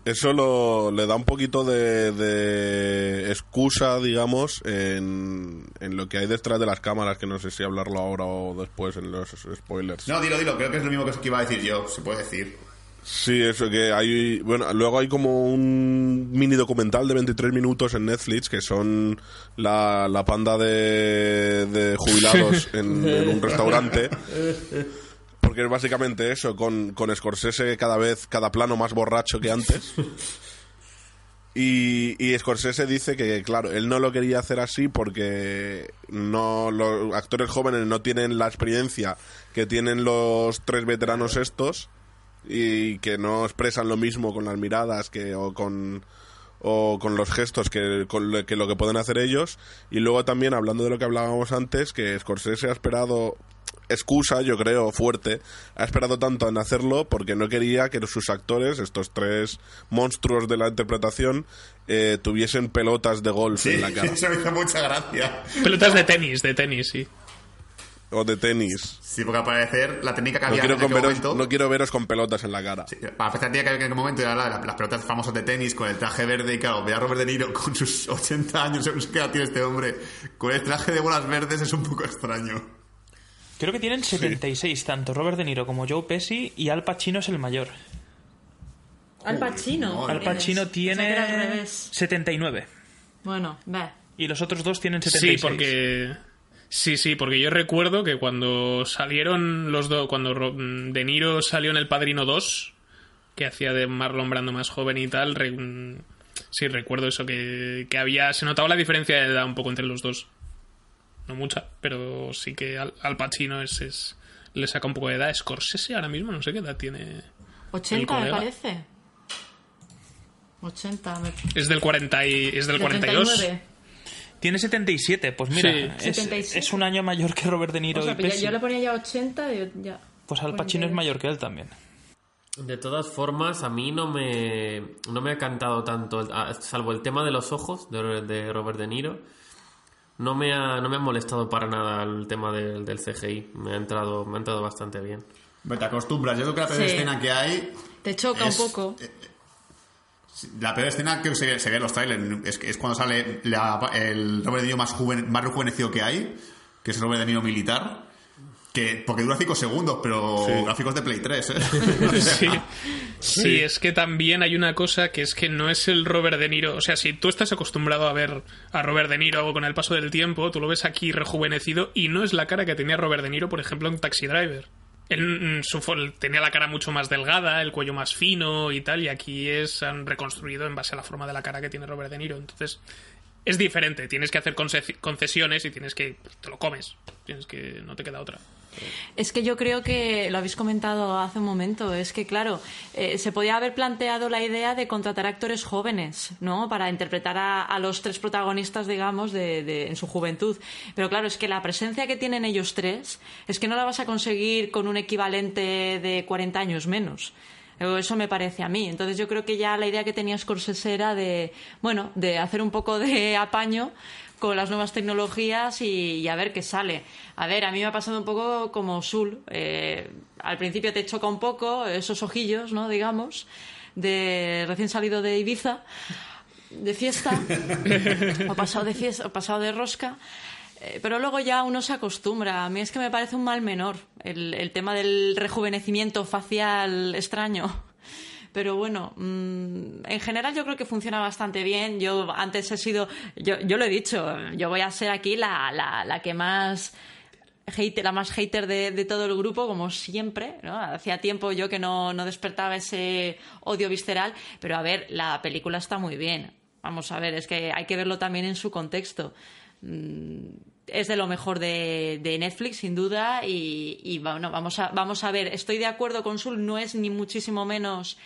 Eso lo, le da un poquito de, de excusa, digamos, en, en lo que hay detrás de las cámaras, que no sé si hablarlo ahora o después en los spoilers. No, dilo, dilo, creo que es lo mismo que iba a decir yo, se puede decir. Sí, eso que hay. Bueno, luego hay como un mini documental de 23 minutos en Netflix que son la, la panda de, de jubilados [laughs] en, en un restaurante. Porque es básicamente eso, con, con Scorsese cada vez, cada plano más borracho que antes. [laughs] Y, y Scorsese dice que, claro, él no lo quería hacer así porque no los actores jóvenes no tienen la experiencia que tienen los tres veteranos estos y que no expresan lo mismo con las miradas que o con o con los gestos que, con lo, que lo que pueden hacer ellos y luego también hablando de lo que hablábamos antes que Scorsese ha esperado excusa yo creo fuerte ha esperado tanto en hacerlo porque no quería que sus actores estos tres monstruos de la interpretación eh, tuviesen pelotas de golf Sí, en la cara [laughs] eso me hizo mucha gracia. Pelotas de tenis, de tenis, sí. O de tenis Sí, porque al parecer la técnica que no había quiero, en aquel veros, momento... no quiero veros con pelotas en la cara Sí, Para empezar, tenía que en aquel momento era la de la- las pelotas famosas de tenis con el traje verde y claro, ver a Robert De Niro con sus [laughs] 80 años, no sé qué edad tiene este hombre, con el traje de bolas verdes es un poco extraño. Creo que tienen 76, tanto Robert De Niro como Joe Pesci, y Al Pacino es el mayor. Al Pacino. Al Pacino O sea, que era al tiene revés. 79. Bueno, ve. Y los otros dos tienen Sí, 76. porque. Sí, sí, porque yo recuerdo que cuando salieron los dos. Cuando mm, De Niro salió en El Padrino 2, que hacía de Marlon Brando más joven y tal. re- mm, sí, recuerdo eso, que, que había. Se notaba la diferencia de edad un poco entre los dos. No mucha, pero sí que Al, Al Pacino es, es- le saca un poco de edad. Scorsese ahora mismo, no sé qué edad tiene. 80 me parece. 80 me... Es del 40 y, es del de 42. 39. Tiene 77, pues mira, Sí. es, 77. es un año mayor que Robert De Niro O sea, y Pesci. yo le ponía ya 80 y ya... Pues Al Pacino es mayor que él también. De todas formas, a mí no me, no me ha cantado tanto, salvo el tema de los ojos de, de Robert De Niro. No me, ha, no me ha molestado para nada el tema del, del CGI. Me ha entrado, me ha entrado bastante bien. Te acostumbras, yo creo que la peor Sí. escena que hay... Te choca Es- un poco. La peor escena que se, se ve en los trailers es, que es cuando sale la- el Robert De Niro más, joven, más rejuvenecido que hay, que es el Robert De Niro militar. Que, porque dura 5 segundos, pero gráficos de Play 3, ¿eh? [laughs] Sí. sí, es que también hay una cosa que es que no es el Robert De Niro. O sea, si tú estás acostumbrado a ver a Robert De Niro con el paso del tiempo, tú lo ves aquí rejuvenecido y no es la cara que tenía Robert De Niro, por ejemplo, en Taxi Driver. Él mm, su tenía la cara mucho más delgada, el cuello más fino y tal, y aquí es han reconstruido en base a la forma de la cara que tiene Robert De Niro. Entonces, es diferente. Tienes que hacer conce- concesiones y tienes que. te lo comes. Tienes que. no te queda otra. Es que yo creo que lo habéis comentado hace un momento. Es que, claro, eh, se podía haber planteado la idea de contratar actores jóvenes, ¿no? Para interpretar a, los tres protagonistas, digamos, de, de- en su juventud. Pero claro, es que la presencia que tienen ellos tres es que no la vas a conseguir con un equivalente de 40 años menos. Eso me parece a mí. Entonces yo creo que ya la idea que tenía Scorsese era de, bueno, de hacer un poco de apaño con las nuevas tecnologías y, y a ver qué sale. A ver, a mí me ha pasado un poco como Sul. Eh, al principio te choca un poco esos ojillos, ¿no? Digamos, de recién salido de Ibiza, de fiesta, [laughs] o pasado de fiesta, o pasado de rosca. Eh, Pero luego ya uno se acostumbra. A mí es que me parece un mal menor el, el tema del rejuvenecimiento facial extraño. Pero bueno, mm, en general yo creo que funciona bastante bien. Yo antes he sido, yo, yo lo he dicho, yo voy a ser aquí la, la, la que más hater, la más hater de, de todo el grupo, como siempre. ¿no? Hacía tiempo yo que no, no despertaba ese odio visceral, pero a ver, la película está muy bien. Vamos a ver, es que hay que verlo también en su contexto. Mm, es de lo mejor de, Netflix, sin duda, y, y bueno, vamos a, vamos a ver. Estoy de acuerdo con Sul, no es ni muchísimo menos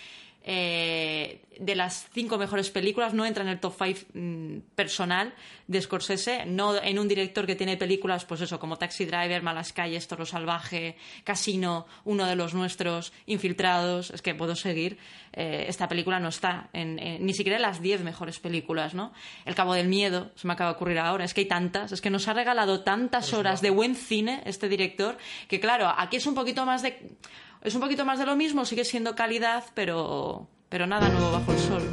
eh, de las cinco mejores películas, no entra en el top five mm, personal de Scorsese, no en un director que tiene películas, pues eso, como Taxi Driver, Malas Calles, Toro Salvaje, Casino, uno de los nuestros, Infiltrados, es que puedo seguir. Eh, esta película no está en, en- ni siquiera en las diez mejores películas, ¿no? El Cabo del Miedo, se me acaba de ocurrir ahora, es que hay tantas, es que nos ha regalado tantas horas de buen cine este director, que claro, aquí es un poquito más de es un poquito más de lo mismo, sigue siendo calidad, pero, pero nada nuevo bajo el sol.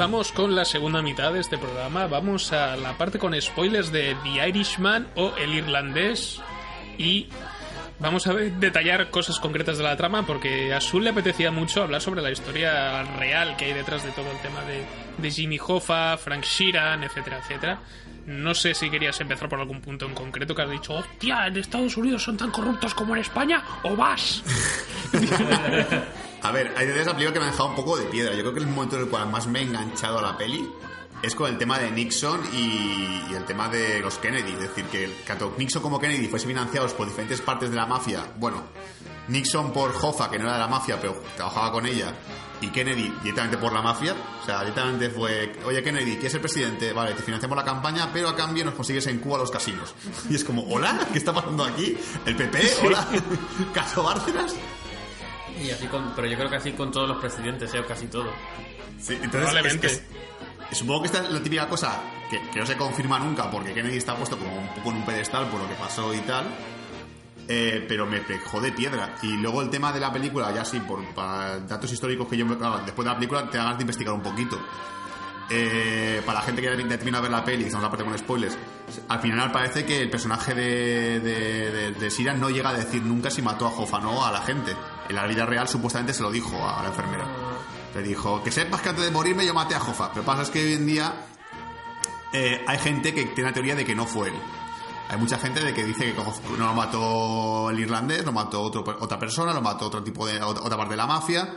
Vamos con la segunda mitad de este programa. Vamos a la parte con spoilers de The Irishman o El Irlandés. Y vamos a detallar cosas concretas de la trama porque a Sul le apetecía mucho hablar sobre la historia real que hay detrás de todo el tema de, de Jimmy Hoffa, Frank Sheeran, etcétera, etcétera. No sé si querías empezar por algún punto en concreto que has dicho, hostia, en Estados Unidos son tan corruptos como en España, o vas. [laughs] A ver, hay de esa película que me ha dejado un poco de piedra. Yo creo que el momento en el cual más me he enganchado a la peli es con el tema de Nixon y, y el tema de los Kennedy. Es decir, que tanto Nixon como Kennedy fuesen financiados por diferentes partes de la mafia. Bueno, Nixon por Hoffa, que no era de la mafia, pero trabajaba con ella. Y Kennedy directamente por la mafia. O sea, directamente fue, oye Kennedy, ¿quieres ser presidente? Vale, te financiamos la campaña, pero a cambio nos consigues en Cuba los casinos. Y es como, hola, ¿qué está pasando aquí? ¿El PP? ¿Hola? [laughs] ¿Caso Bárcenas? Y así con, pero yo creo que así con todos los presidentes, ¿eh? o casi todo. Sí, entonces Probablemente. es- es- supongo que esta es la típica cosa que, que no se confirma nunca porque Kennedy está puesto como un poco en un pedestal por lo que pasó y tal. Eh, pero me dejó de piedra. Y luego el tema de la película, ya sí, por para datos históricos que yo me claro, después de la película te hagas de investigar un poquito. Eh, para la gente que ya termina ver la peli, estamos aparte con spoilers, al final parece que el personaje de, Sira no llega a decir nunca si mató a Hoffa o no a la gente. En la vida real supuestamente se lo dijo a la enfermera. Le dijo, que sepas que antes de morirme yo maté a Hoffa. Pero pasa es que hoy en día eh, hay gente que tiene la teoría de que no fue él. Hay mucha gente de que dice que no lo mató el irlandés, lo mató otro- otra persona, lo mató otro tipo de otra parte de la mafia,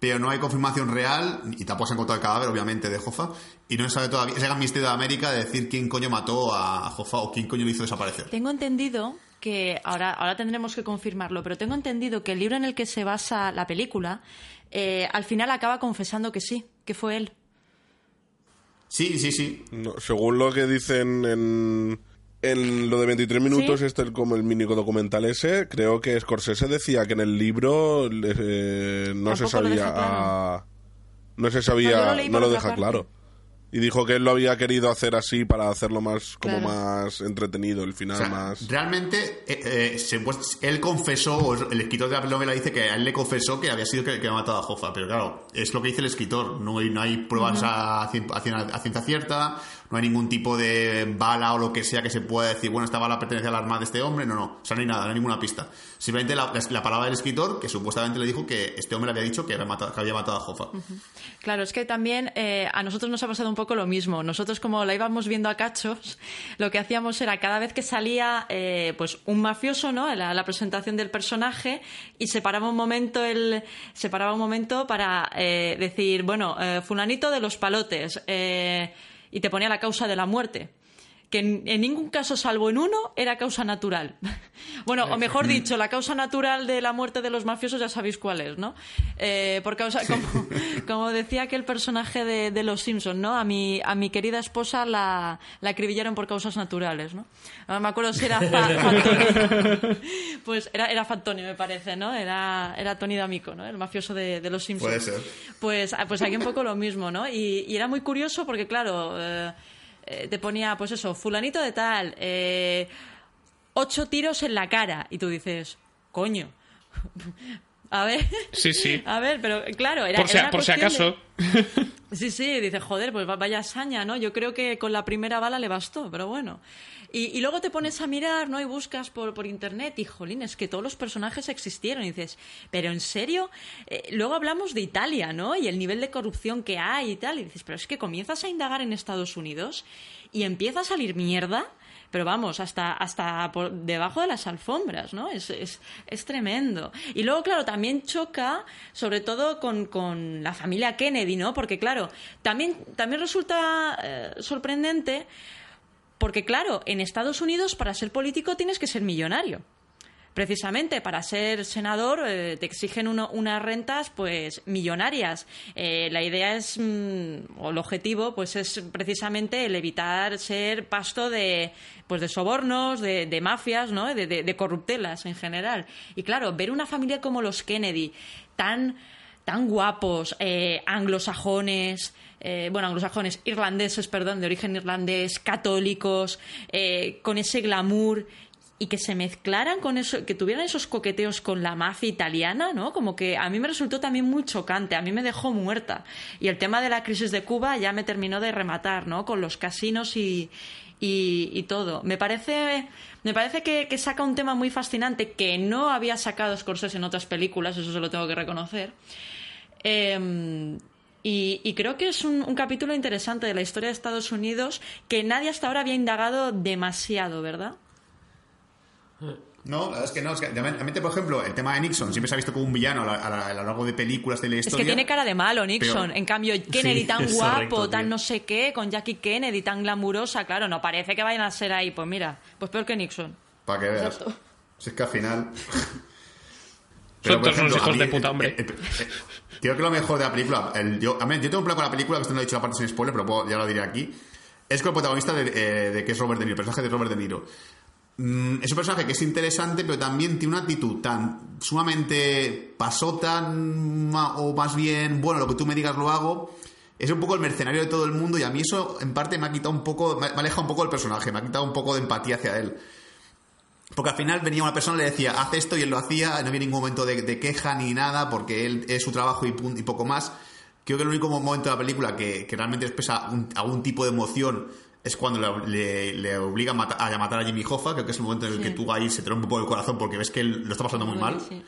pero no hay confirmación real y tampoco se ha encontrado el cadáver, obviamente, de Hoffa y no se sabe todavía, ese gran misterio de América de decir quién coño mató a Hoffa o quién coño lo hizo desaparecer. Tengo entendido que ahora, ahora tendremos que confirmarlo, pero tengo entendido que el libro en el que se basa la película eh, al final acaba confesando que sí, que fue él. Sí, sí, sí. No, según lo que dicen en, en lo de 23 minutos, Sí. este como el mini documental ese, creo que Scorsese decía que en el libro eh, no se sabía... deja claro. ah, no se sabía... no lo deja parte. claro. Y dijo que él lo había querido hacer así para hacerlo más como Claro. más entretenido, el final O sea, más... Realmente, eh, eh, se- pues, él confesó, o el escritor de la novela dice que a él le confesó que había sido que, que había matado a Hoffa, pero claro, es lo que dice el escritor. No hay, no hay pruebas a, cien- a cien- a ciencia cierta, no hay ningún tipo de bala o lo que sea que se pueda decir, bueno, esta bala pertenece al arma de este hombre, no, no, o sea, no hay nada, no hay ninguna pista. Simplemente la, la- la palabra del escritor, que supuestamente le dijo que este hombre le había dicho que había matado, que había matado a Hoffa. Claro, es que también eh, a nosotros nos ha pasado un poco lo mismo. Nosotros, como la íbamos viendo a cachos, lo que hacíamos era cada vez que salía eh, pues un mafioso, ¿no? La, presentación del personaje, y se paraba un momento el, se paraba un momento para eh, decir, bueno, fulanito de los palotes, y te ponía la causa de la muerte. Que en, en ningún caso, salvo en uno, era causa natural. [laughs] bueno, o mejor dicho, la causa natural de la muerte de los mafiosos ya sabéis cuál es, ¿no? Eh, por causa, como, [laughs] como decía aquel personaje de, de Los Simpson, ¿no? A mi, a mi querida esposa la, la acribillaron por causas naturales, ¿no? No me acuerdo si era [laughs] Fa- Fantonio. Pues era, era Fantonio, me parece, ¿no? Era, era Tony D'Amico, ¿no? El mafioso de, de Los Simpsons. Puede ser. Pues, pues aquí un poco lo mismo, ¿no? Y, y era muy curioso porque, claro, eh, eh, te ponía, pues eso, fulanito de tal, eh, ocho tiros en la cara. Y tú dices, coño. A ver. Sí, sí. A ver, pero claro, era. Por si, era una por si de- acaso. [laughs] Sí, sí, dice, joder, pues va- vaya saña, ¿no? Yo creo que con la primera bala le bastó, pero bueno. Y, y luego te pones a mirar, ¿no? Y buscas por, por internet y, jolín, es que todos los personajes existieron. Y dices, ¿pero en serio? Eh, luego hablamos de Italia, ¿no? Y el nivel de corrupción que hay y tal. Y dices, pero es que comienzas a indagar en Estados Unidos y empieza a salir mierda. Pero vamos, hasta, hasta por debajo de las alfombras, ¿no? Es, es, es tremendo. Y luego, claro, también choca, sobre todo con, con la familia Kennedy, ¿no? Porque, claro, también, también resulta eh, sorprendente, porque, claro, en Estados Unidos para ser político tienes que ser millonario. Precisamente para ser senador eh, te exigen uno- unas rentas pues millonarias. Eh, la idea es, mm, o el objetivo, pues es precisamente el evitar ser pasto de, pues de sobornos, de, mafias, ¿no? de, corruptelas en general. Y claro, ver una familia como los Kennedy, tan, tan guapos, eh, anglosajones, bueno, anglosajones, irlandeses, perdón, de origen irlandés, católicos, con ese glamour y que se mezclaran con eso, que tuvieran esos coqueteos con la mafia italiana, ¿no? Como que a mí me resultó también muy chocante, a mí me dejó muerta. Y el tema de la crisis de Cuba ya me terminó de rematar, ¿no? Con los casinos y, y, todo. Me parece, me parece que, saca un tema muy fascinante que no había sacado Scorsese en otras películas, eso se lo tengo que reconocer. Y, y creo que es un, un capítulo interesante de la historia de Estados Unidos que nadie hasta ahora había indagado demasiado, ¿verdad? No, la verdad es que no. Es que, realmente, por ejemplo, el tema de Nixon siempre se ha visto como un villano a, la- a la- a lo largo de películas de la Es historia. que tiene cara de malo Nixon. Pero- En cambio, Kennedy Sí, tan es guapo, correcto, tan tío. no sé qué, con Jackie Kennedy tan glamurosa, claro, no parece que vayan a ser ahí. Pues mira, pues peor que Nixon. Para que veas. Exacto. Si es que al final. [laughs] Son por todos unos ejemplo, hijos a mí de puta, hombre. el- el- el- Creo que lo mejor de la película. el- yo, a mí, yo tengo un problema con la película, que esto no he dicho la parte sin spoiler, pero puedo- ya lo diré aquí. Es con el protagonista de, eh, de que es Robert De Niro, el personaje de Robert De Niro. Mm, es un personaje que es interesante, pero también tiene una actitud tan sumamente pasota, ma- o más bien, bueno, lo que tú me digas lo hago. Es un poco el mercenario de todo el mundo y a mí eso en parte me ha quitado un poco, me me aleja un poco del personaje, me ha quitado un poco de empatía hacia él. Porque al final venía una persona y le decía, haz esto y él lo hacía, no había ningún momento de, queja ni nada, porque él es su trabajo y, poco más. Creo que el único momento de la película que, que realmente expresa un- algún tipo de emoción es cuando le, le- le obliga a, mata- a matar a Jimmy Hoffa, creo que es el momento en el Sí. que tú ahí se te rompe un poco el corazón porque ves que él lo está pasando muy mal. Sí.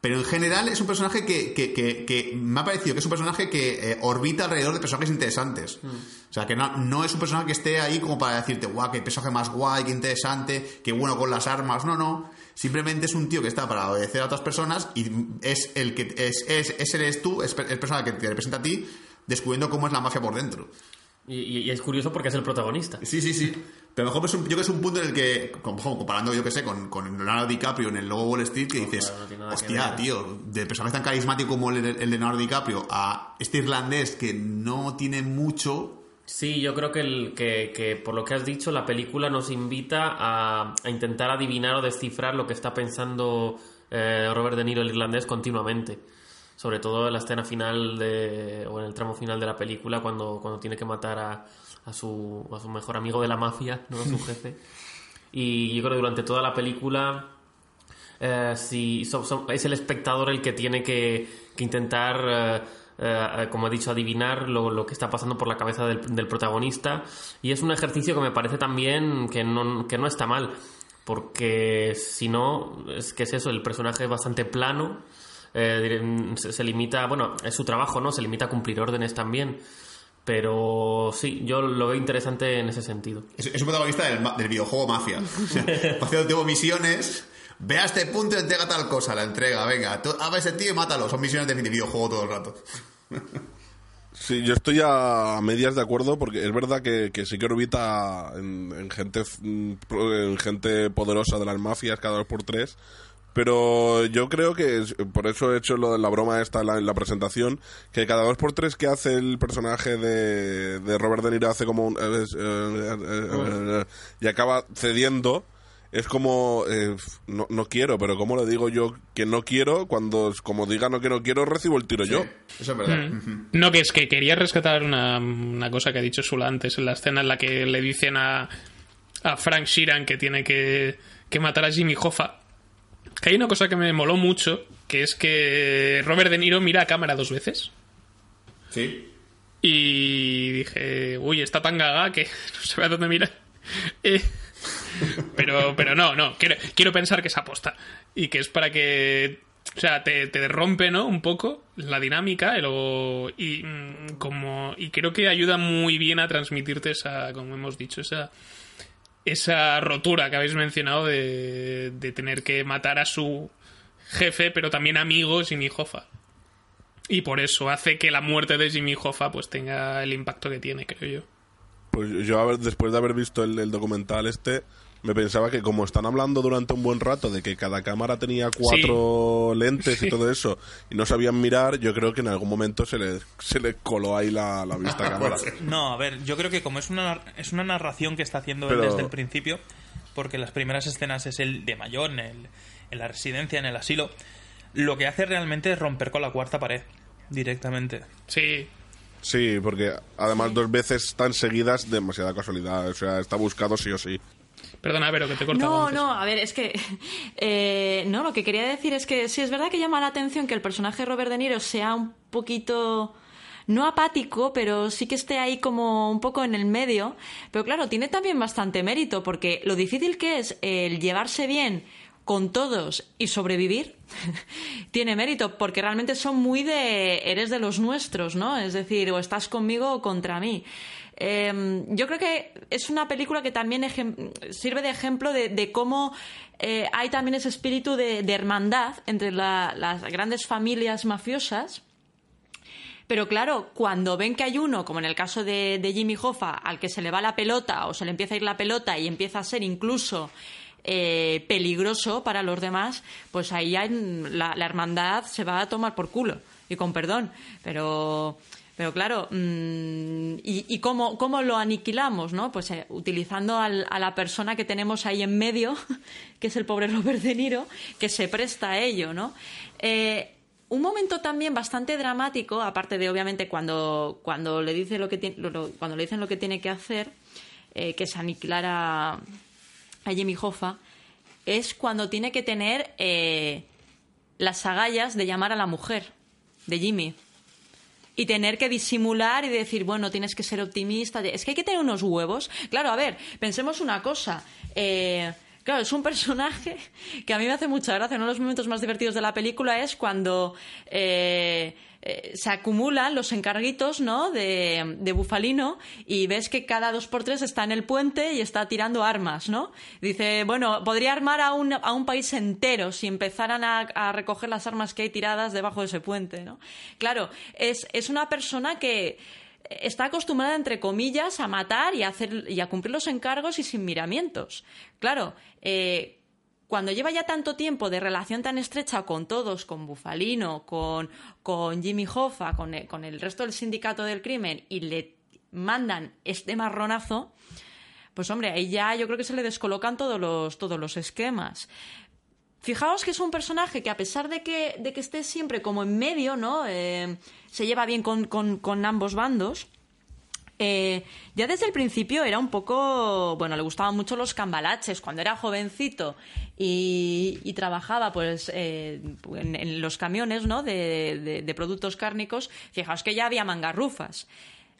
Pero en general es un personaje que, que- que- que me ha parecido que es un personaje que eh, orbita alrededor de personajes interesantes. O sea, que no, no es un personaje que esté ahí como para decirte, guau, qué personaje más guay, qué interesante, qué bueno con las armas. No, no. Simplemente es un tío que está para obedecer a otras personas y es el que es, es, ese eres tú, es el personaje que te representa a ti, descubriendo cómo es la mafia por dentro. Y, y- y es curioso porque es el protagonista. Sí, sí, sí. Pero a lo mejor es un- yo creo que es un punto en el que, comparando, yo que sé, con, con Leonardo DiCaprio en el Lobo Wall Street, que dices, claro, no tiene nada que hostia, ver". tío, de personaje tan carismático como el, el de Leonardo DiCaprio a este irlandés que no tiene mucho. Sí, yo creo que, el, que, que por lo que has dicho, la película nos invita a, a intentar adivinar o descifrar lo que está pensando eh, Robert De Niro, el irlandés, continuamente. Sobre todo en la escena final de, o en el tramo final de la película, cuando, cuando tiene que matar a, a, su, a su mejor amigo de la mafia, no a su [laughs] jefe. Y yo creo que durante toda la película eh, so- es el espectador el que tiene que, que intentar, eh, eh, como he dicho, adivinar lo, lo que está pasando por la cabeza del, del protagonista. Y es un ejercicio que me parece también que no, que no está mal, porque si no, es que es eso, el personaje es bastante plano. Eh, dire- se, se limita, bueno, es su trabajo, ¿no? Se limita a cumplir órdenes también. Pero sí, yo lo veo interesante en ese sentido. Es, es un protagonista del, videojuego Mafia. [laughs] O sea, tipo misiones. Ve a este punto y entrega tal cosa, la entrega, venga. tú- A ver ese tío y mátalo. Son misiones de videojuego todo el rato. [laughs] Sí, yo estoy a medias de acuerdo porque es verdad que, que sí que orbita en, en gente mm, en gente poderosa de las mafias cada dos por tres. Pero yo creo que es- por eso he hecho lo de la broma esta en la, en la presentación, que cada dos por tres que hace el personaje de, de Robert De Niro hace como un... eh, eh, eh, eh, eh, y acaba cediendo, es como... eh, no, no quiero, pero ¿cómo le digo yo que no quiero cuando como diga no que no quiero recibo el tiro yo? Eso es verdad. Mm. No, que es que quería rescatar una, una cosa que ha dicho Sula antes, en la escena en la que le dicen a, a Frank Sheeran que tiene que, que matar a Jimmy Hoffa. Que hay una cosa que me moló mucho, que es que Robert De Niro mira a cámara dos veces. Sí. Y dije, uy, está tan gaga que [laughs] no sabe a dónde mira. Eh, pero, pero no, no, quiero, quiero pensar que es aposta. Y que es para que. O sea, te, te rompe, ¿no? Un poco la dinámica el- y, mm, como, y creo que ayuda muy bien a transmitirte esa, como hemos dicho, esa, esa rotura que habéis mencionado de, de tener que matar a su jefe, pero también amigo Jimmy Hoffa. Y por eso hace que la muerte de Jimmy Hoffa pues tenga el impacto que tiene, creo yo. Pues yo, después de haber visto el documental este, me pensaba que como están hablando durante un buen rato de que cada cámara tenía cuatro lentes y todo eso, y no sabían mirar, yo creo que en algún momento se le, se le coló ahí la, la vista a [laughs] cámara. No, a ver, yo creo que como es una, es una narración que está haciendo Pero- él desde el principio, porque las primeras escenas es el de Mayón, en, el- en la residencia, en el asilo, lo que hace realmente es romper con la cuarta pared, directamente. Sí, Sí, porque además dos veces tan seguidas, demasiada casualidad. O sea, está buscado sí o sí. Perdona, pero que te he cortado No, antes. no, a ver, es que. [laughs] eh, no, lo que quería decir es que sí es verdad que llama la atención que el personaje de Robert De Niro sea un poquito. No apático, pero sí que esté ahí como un poco en el medio. Pero claro, tiene también bastante mérito, porque lo difícil que es el llevarse bien con todos y sobrevivir [laughs] tiene mérito, porque realmente son muy de eres de los nuestros, ¿no? Es decir, o estás conmigo o contra mí. Eh, yo creo que es una película que también sirve de ejemplo de, cómo eh, hay también ese espíritu de, hermandad entre la- las grandes familias mafiosas. Pero claro, cuando ven que hay uno, como en el caso de, Jimmy Hoffa, al que se le va la pelota o se le empieza a ir la pelota y empieza a ser incluso eh, peligroso para los demás, pues ahí la hermandad se va a tomar por culo. Y con perdón. Pero, pero claro, mm, ¿y, cómo, cómo lo aniquilamos? ¿no? Pues eh, utilizando a la persona que tenemos ahí en medio, [laughs] que es el pobre Robert De Niro, que se presta a ello, ¿no? Eh, un momento también bastante dramático, aparte de obviamente cuando, cuando le dice lo que ti- lo- lo- cuando le dicen lo que tiene que hacer, eh, que es aniquilar a, Jimmy Hoffa, es cuando tiene que tener las agallas de llamar a la mujer de Jimmy y tener que disimular y decir, bueno, tienes que ser optimista. Es que hay que tener unos huevos. Claro, a ver, pensemos una cosa. Eh, claro, es un personaje [laughs] que a mí me hace mucha gracia. Uno de los momentos más divertidos de la película es cuando eh, eh, se acumulan los encarguitos ¿no? de, de Bufalino y ves que cada dos por tres está en el puente y está tirando armas, ¿no? Dice, bueno, podría armar a un, a un país entero si empezaran a, a recoger las armas que hay tiradas debajo de ese puente, ¿no? Claro, es, es una persona que está acostumbrada, entre comillas, a matar y a, hacer, y a cumplir los encargos y sin miramientos. Claro, eh, cuando lleva ya tanto tiempo de relación tan estrecha con todos, con Bufalino, con, con Jimmy Hoffa, con el, con el resto del sindicato del crimen, y le mandan este marronazo, pues hombre, ahí ya yo creo que se le descolocan todos los, todos los esquemas. Fijaos que es un personaje que a pesar de que, de que esté siempre como en medio, ¿no? Eh, se lleva bien con, con- ambos bandos. eh, ya desde el principio era un poco, bueno, le gustaban mucho los cambalaches. Cuando era jovencito y, trabajaba pues eh, en, en los camiones, ¿no? De, de- de productos cárnicos, fijaos que ya había mangarrufas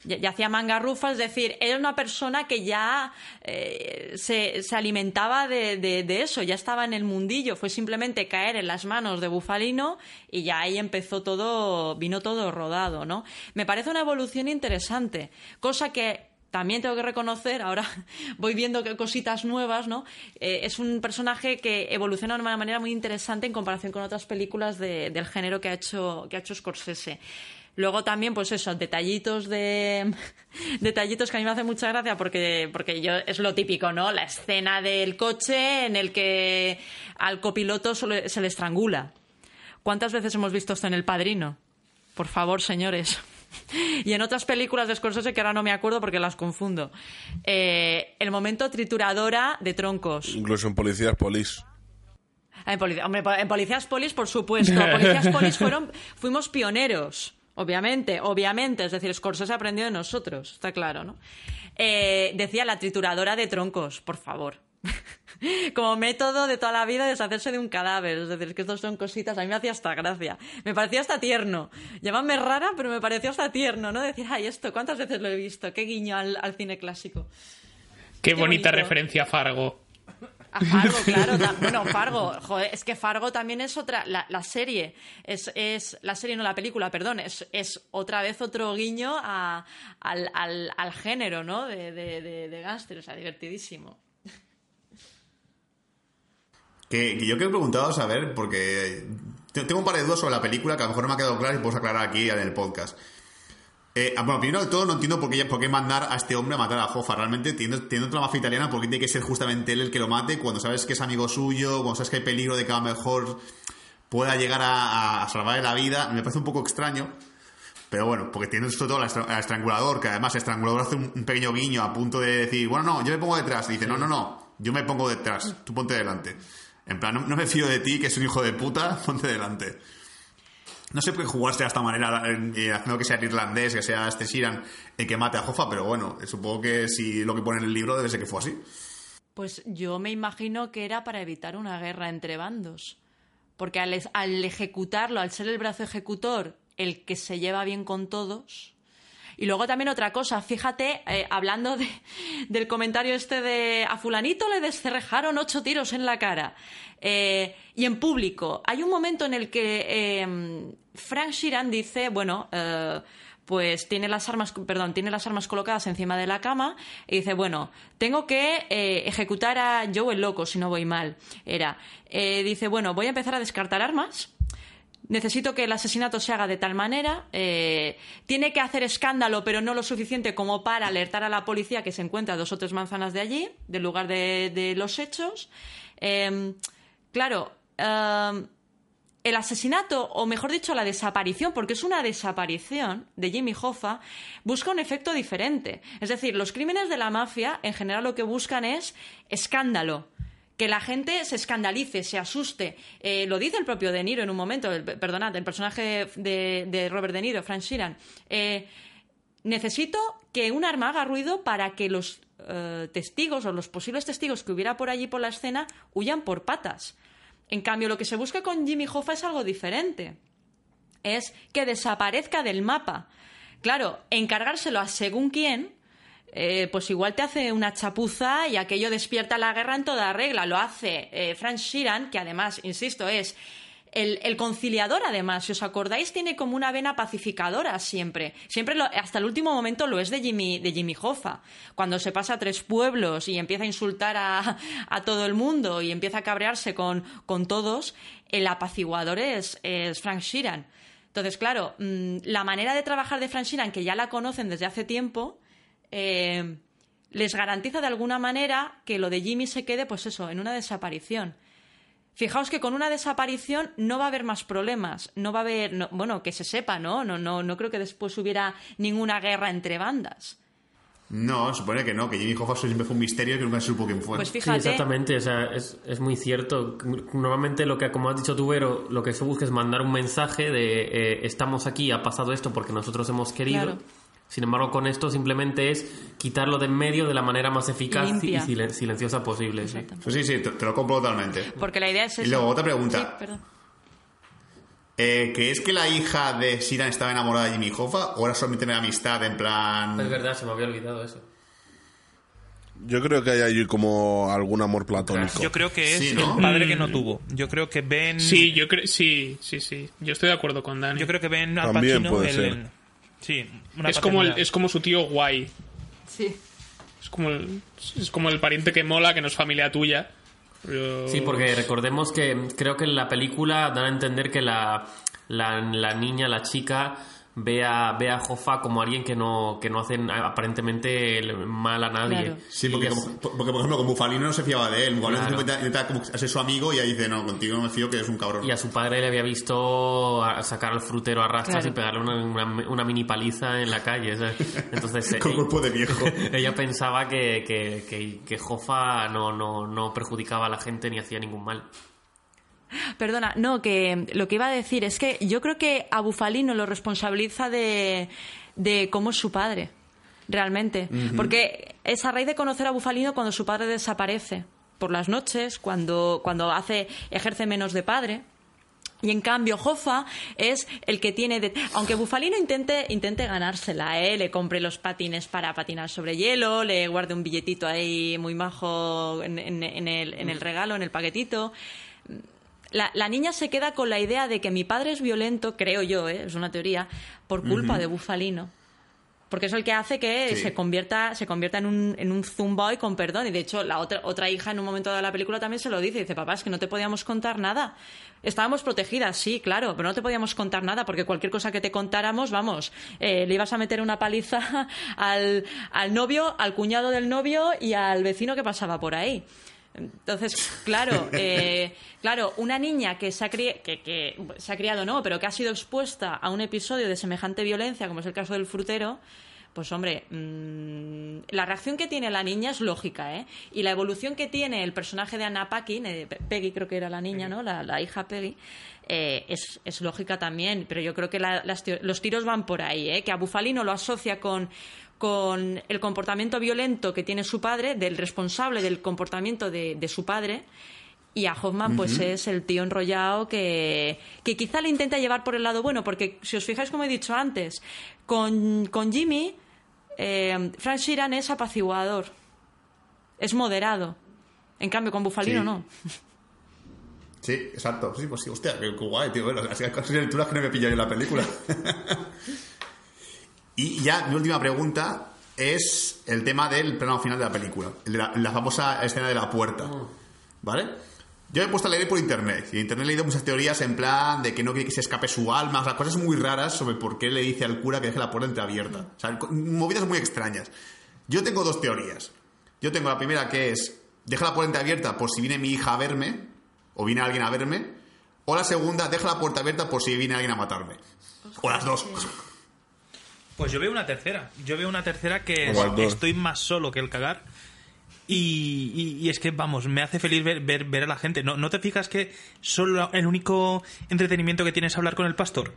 ya, hacía mangarrufas, es decir, era una persona que ya eh, se, se alimentaba de, de- de eso, ya estaba en el mundillo, fue simplemente caer en las manos de Bufalino y ya ahí empezó todo, vino todo rodado, ¿no? Me parece una evolución interesante, cosa que también tengo que reconocer, ahora [laughs] voy viendo que cositas nuevas, ¿no? Eh, es un personaje que evoluciona de una manera muy interesante en comparación con otras películas de- del género que ha hecho, que ha hecho Scorsese. Luego también, pues eso, detallitos de. [laughs] detallitos que a mí me hacen mucha gracia porque, porque yo es lo típico, ¿no? La escena del coche en el que al copiloto solo- se le estrangula. ¿Cuántas veces hemos visto esto en El Padrino? Por favor, señores. [laughs] Y en otras películas de Scorsese que ahora no me acuerdo porque las confundo. Eh, el momento trituradora de troncos. Incluso en Policías Polis. Ah, En, hombre, en Policías Polis, por supuesto. Policías [laughs] Polis fueron, fuimos pioneros, obviamente, obviamente. Es decir, Scorsese aprendió de nosotros, está claro, ¿no? Eh, decía la trituradora de troncos, por favor. [laughs] Como método de toda la vida deshacerse de un cadáver. Es decir, que estos son cositas, a mí me hacía hasta gracia. Me parecía hasta tierno. Llámame rara, pero me pareció hasta tierno, ¿no? Decir, ay, esto, ¿cuántas veces lo he visto? Qué guiño al, al cine clásico. Qué, Qué bonita bonito. referencia a Fargo. A Fargo, [laughs] claro. bueno, Fargo, joder, es que Fargo también es otra, la, la serie, es, es, la serie, no la película, perdón, es, es otra vez otro guiño a- al, al, al género, ¿no? De, de, de, de gángster, o sea, divertidísimo. Que, que yo que he preguntado saber, porque te- tengo un par de dudas sobre la película que a lo mejor no me ha quedado claro y puedo aclarar aquí en el podcast. Eh, ah, bueno, primero de todo, no entiendo por qué, por qué mandar a este hombre a matar a Hoffa. Realmente, teniendo, teniendo la mafia italiana, ¿por qué tiene que ser justamente él el que lo mate cuando sabes que es amigo suyo, cuando sabes que hay peligro de que a lo mejor pueda llegar a, a salvarle la vida? Me parece un poco extraño. Pero bueno, porque tiene sobre todo al estra- al estrangulador, que además el estrangulador hace un, un pequeño guiño a punto de decir, bueno, no, yo me pongo detrás. Y dice, no, no, no, yo me pongo detrás, tú ponte delante. En plan, no, no me fío de ti, que es un hijo de puta, [laughs] ponte delante. No sé por qué jugaste de esta manera, eh, haciendo que sea el irlandés, que sea este Sheeran el que mate a Hoffa, pero bueno, eh, supongo que si lo que pone en el libro debe ser que fue así. Pues yo me imagino que era para evitar una guerra entre bandos. Porque al ejecutarlo, al ser el brazo ejecutor el que se lleva bien con todos. Y luego también otra cosa, fíjate, eh, hablando de- [laughs] del comentario este de a fulanito le descerrejaron ocho tiros en la cara. Eh, y en público, hay un momento en el que eh, Frank Sheeran dice, bueno, eh, pues tiene las armas, perdón, tiene las armas colocadas encima de la cama y dice, bueno, tengo que eh, ejecutar a Joe el loco, si no voy mal. Era, dice, bueno, voy a empezar a descartar armas. Necesito que el asesinato se haga de tal manera. eh, tiene que hacer escándalo, pero no lo suficiente como para alertar a la policía que se encuentra dos o tres manzanas de allí, del lugar de, los hechos. Eh, claro, eh, el asesinato, o mejor dicho, la desaparición, porque es una desaparición de Jimmy Hoffa, busca un efecto diferente. Es decir, los crímenes de la mafia, en general, lo que buscan es escándalo. Que la gente se escandalice, se asuste. Eh, lo dice el propio De Niro en un momento, el, perdonad, el personaje de, Robert De Niro, Frank Sheeran. Eh, necesito que un arma haga ruido para que los eh, testigos o los posibles testigos que hubiera por allí por la escena huyan por patas. En cambio, lo que se busca con Jimmy Hoffa es algo diferente. Es que desaparezca del mapa. Claro, encargárselo a según quién, eh, pues igual te hace una chapuza y aquello despierta la guerra en toda regla. Lo hace eh, Frank Sheeran, que además, insisto, es el, conciliador, además. Si os acordáis, tiene como una vena pacificadora siempre. Siempre, lo- hasta el último momento, lo es de Jimmy, de Jimmy Hoffa. Cuando se pasa a tres pueblos y empieza a insultar a, [laughs] todo el mundo y empieza a cabrearse con, con todos, el apaciguador es, es Frank Sheeran. Entonces, claro, mm, la manera de trabajar de Frank Sheeran, que ya la conocen desde hace tiempo, eh, les garantiza de alguna manera que lo de Jimmy se quede, pues eso, en una desaparición. Fijaos que con una desaparición no va a haber más problemas, no va a haber, no- bueno, que se sepa, ¿no? No, no, no creo que después hubiera ninguna guerra entre bandas. No, supone que no, que Jimmy Hoffa siempre fue un misterio y que nunca se supo quién fue. Pues Sí, fíjate, exactamente, o sea, es, es muy cierto. Normalmente lo que, como has dicho tú, Vero, lo que se busca es mandar un mensaje de eh, estamos aquí, ha pasado esto porque nosotros hemos querido. Claro. Sin embargo, con esto simplemente es quitarlo de en medio de la manera más eficaz y, silen- silenciosa posible. sí. Pues sí, sí, te, te lo compro totalmente. porque la idea es Y eso. luego, otra pregunta. Sí. Eh, ¿Crees que la hija de Siran estaba enamorada de Jimmy Hoffa o era solamente una amistad en plan... Es verdad, se me había olvidado eso. Yo creo que hay ahí como algún amor platónico. Yo creo que es Sí, ¿no? el padre que no tuvo. Yo creo que Ben. Sí, yo creo. Sí, sí, sí. Yo estoy de acuerdo con Dani. Yo creo que Ben Al También Pacino, puede el- ser. Sí, una es como, el, es como su tío guay. Sí. Es como el, es como el pariente que mola, que no es familia tuya. Pero- Sí, porque recordemos que creo que en la película dan a entender que la, la, la niña, la chica, ve a, ve a Hoffa como alguien que no, que no hace aparentemente mal a nadie. Claro. Sí, porque, como- porque, por ejemplo, con Bufalino no se fiaba de él. Bufalino Claro. como ser su amigo y ella dice, no, contigo no me fío que eres un cabrón. Y a su padre le había visto sacar al frutero a rastras Claro. y pegarle una, una- una mini paliza en la calle. ¿sabes? [laughs] Entonces eh, Con cuerpo de viejo. [laughs] ella pensaba que, que, que, que Hoffa no, no, no perjudicaba a la gente ni hacía ningún mal. Perdona, no, que lo que iba a decir es que yo creo que a Bufalino lo responsabiliza de, de cómo es su padre, realmente. Porque es a raíz de conocer a Bufalino cuando su padre desaparece por las noches, cuando, cuando hace, ejerce menos de padre. Y en cambio, Hoffa es el que tiene. de- aunque Bufalino intente, intente ganársela, ¿eh? le compre los patines para patinar sobre hielo, le guarde un billetito ahí muy majo en, en- en el, en el regalo, en el paquetito. La, la niña se queda con la idea de que mi padre es violento, creo yo, ¿eh? es una teoría, por culpa de Bufalino. Porque es el que hace que Sí. se convierta, se convierta en un, en un zumboy con perdón. Y de hecho, la otra, otra hija en un momento de la película también se lo dice. Dice, papá, es que no te podíamos contar nada. Estábamos protegidas, sí, claro, pero no te podíamos contar nada porque cualquier cosa que te contáramos, vamos, eh, le ibas a meter una paliza [laughs] al, al novio, al cuñado del novio y al vecino que pasaba por ahí. Entonces, claro, eh, claro, una niña que se, ha que, que se ha criado, no, pero que ha sido expuesta a un episodio de semejante violencia, como es el caso del frutero, pues hombre, mm, la reacción que tiene la niña es lógica, ¿eh? Y la evolución que tiene el personaje de Anna Paquin, eh, Pe- Peggy creo que era la niña, ¿no? La, la hija Peggy, eh, es, es lógica también, pero yo creo que la- las los tiros van por ahí, ¿eh? Que a Bufalino lo asocia con con el comportamiento violento que tiene su padre, del responsable del comportamiento de, de su padre. Y a Hoffman, pues es el tío enrollado que, que quizá le intenta llevar por el lado bueno, porque si os fijáis, como he dicho antes, con, con Jimmy, eh, Frank Sheeran es apaciguador, es moderado. En cambio, con Bufalino Sí. no. Sí, exacto. Sí, pues sí, hostia, qué, guay, tío. Bueno, así lecturas que no me pillan en la película. [laughs] y ya, mi última pregunta es el tema del plano final de la película. La, la famosa escena de la puerta. ¿Vale? Yo me he puesto a leer por internet. Y en internet he leído muchas teorías en plan de que no quiere que se escape su alma. O sea, cosas muy raras sobre por qué le dice al cura que deje la puerta entreabierta. O sea, movidas muy extrañas. Yo tengo dos teorías. Yo tengo la primera que es, deja la puerta abierta por si viene mi hija a verme, o viene alguien a verme. O la segunda, deja la puerta abierta por si viene alguien a matarme. O las dos. Pues yo veo una tercera. Yo veo una tercera que O es, las dos. estoy más solo que el cagar. Y, y- y es que, vamos, me hace feliz ver, ver, ver a la gente. ¿No, ¿No te fijas que solo el único entretenimiento que tienes es hablar con el pastor?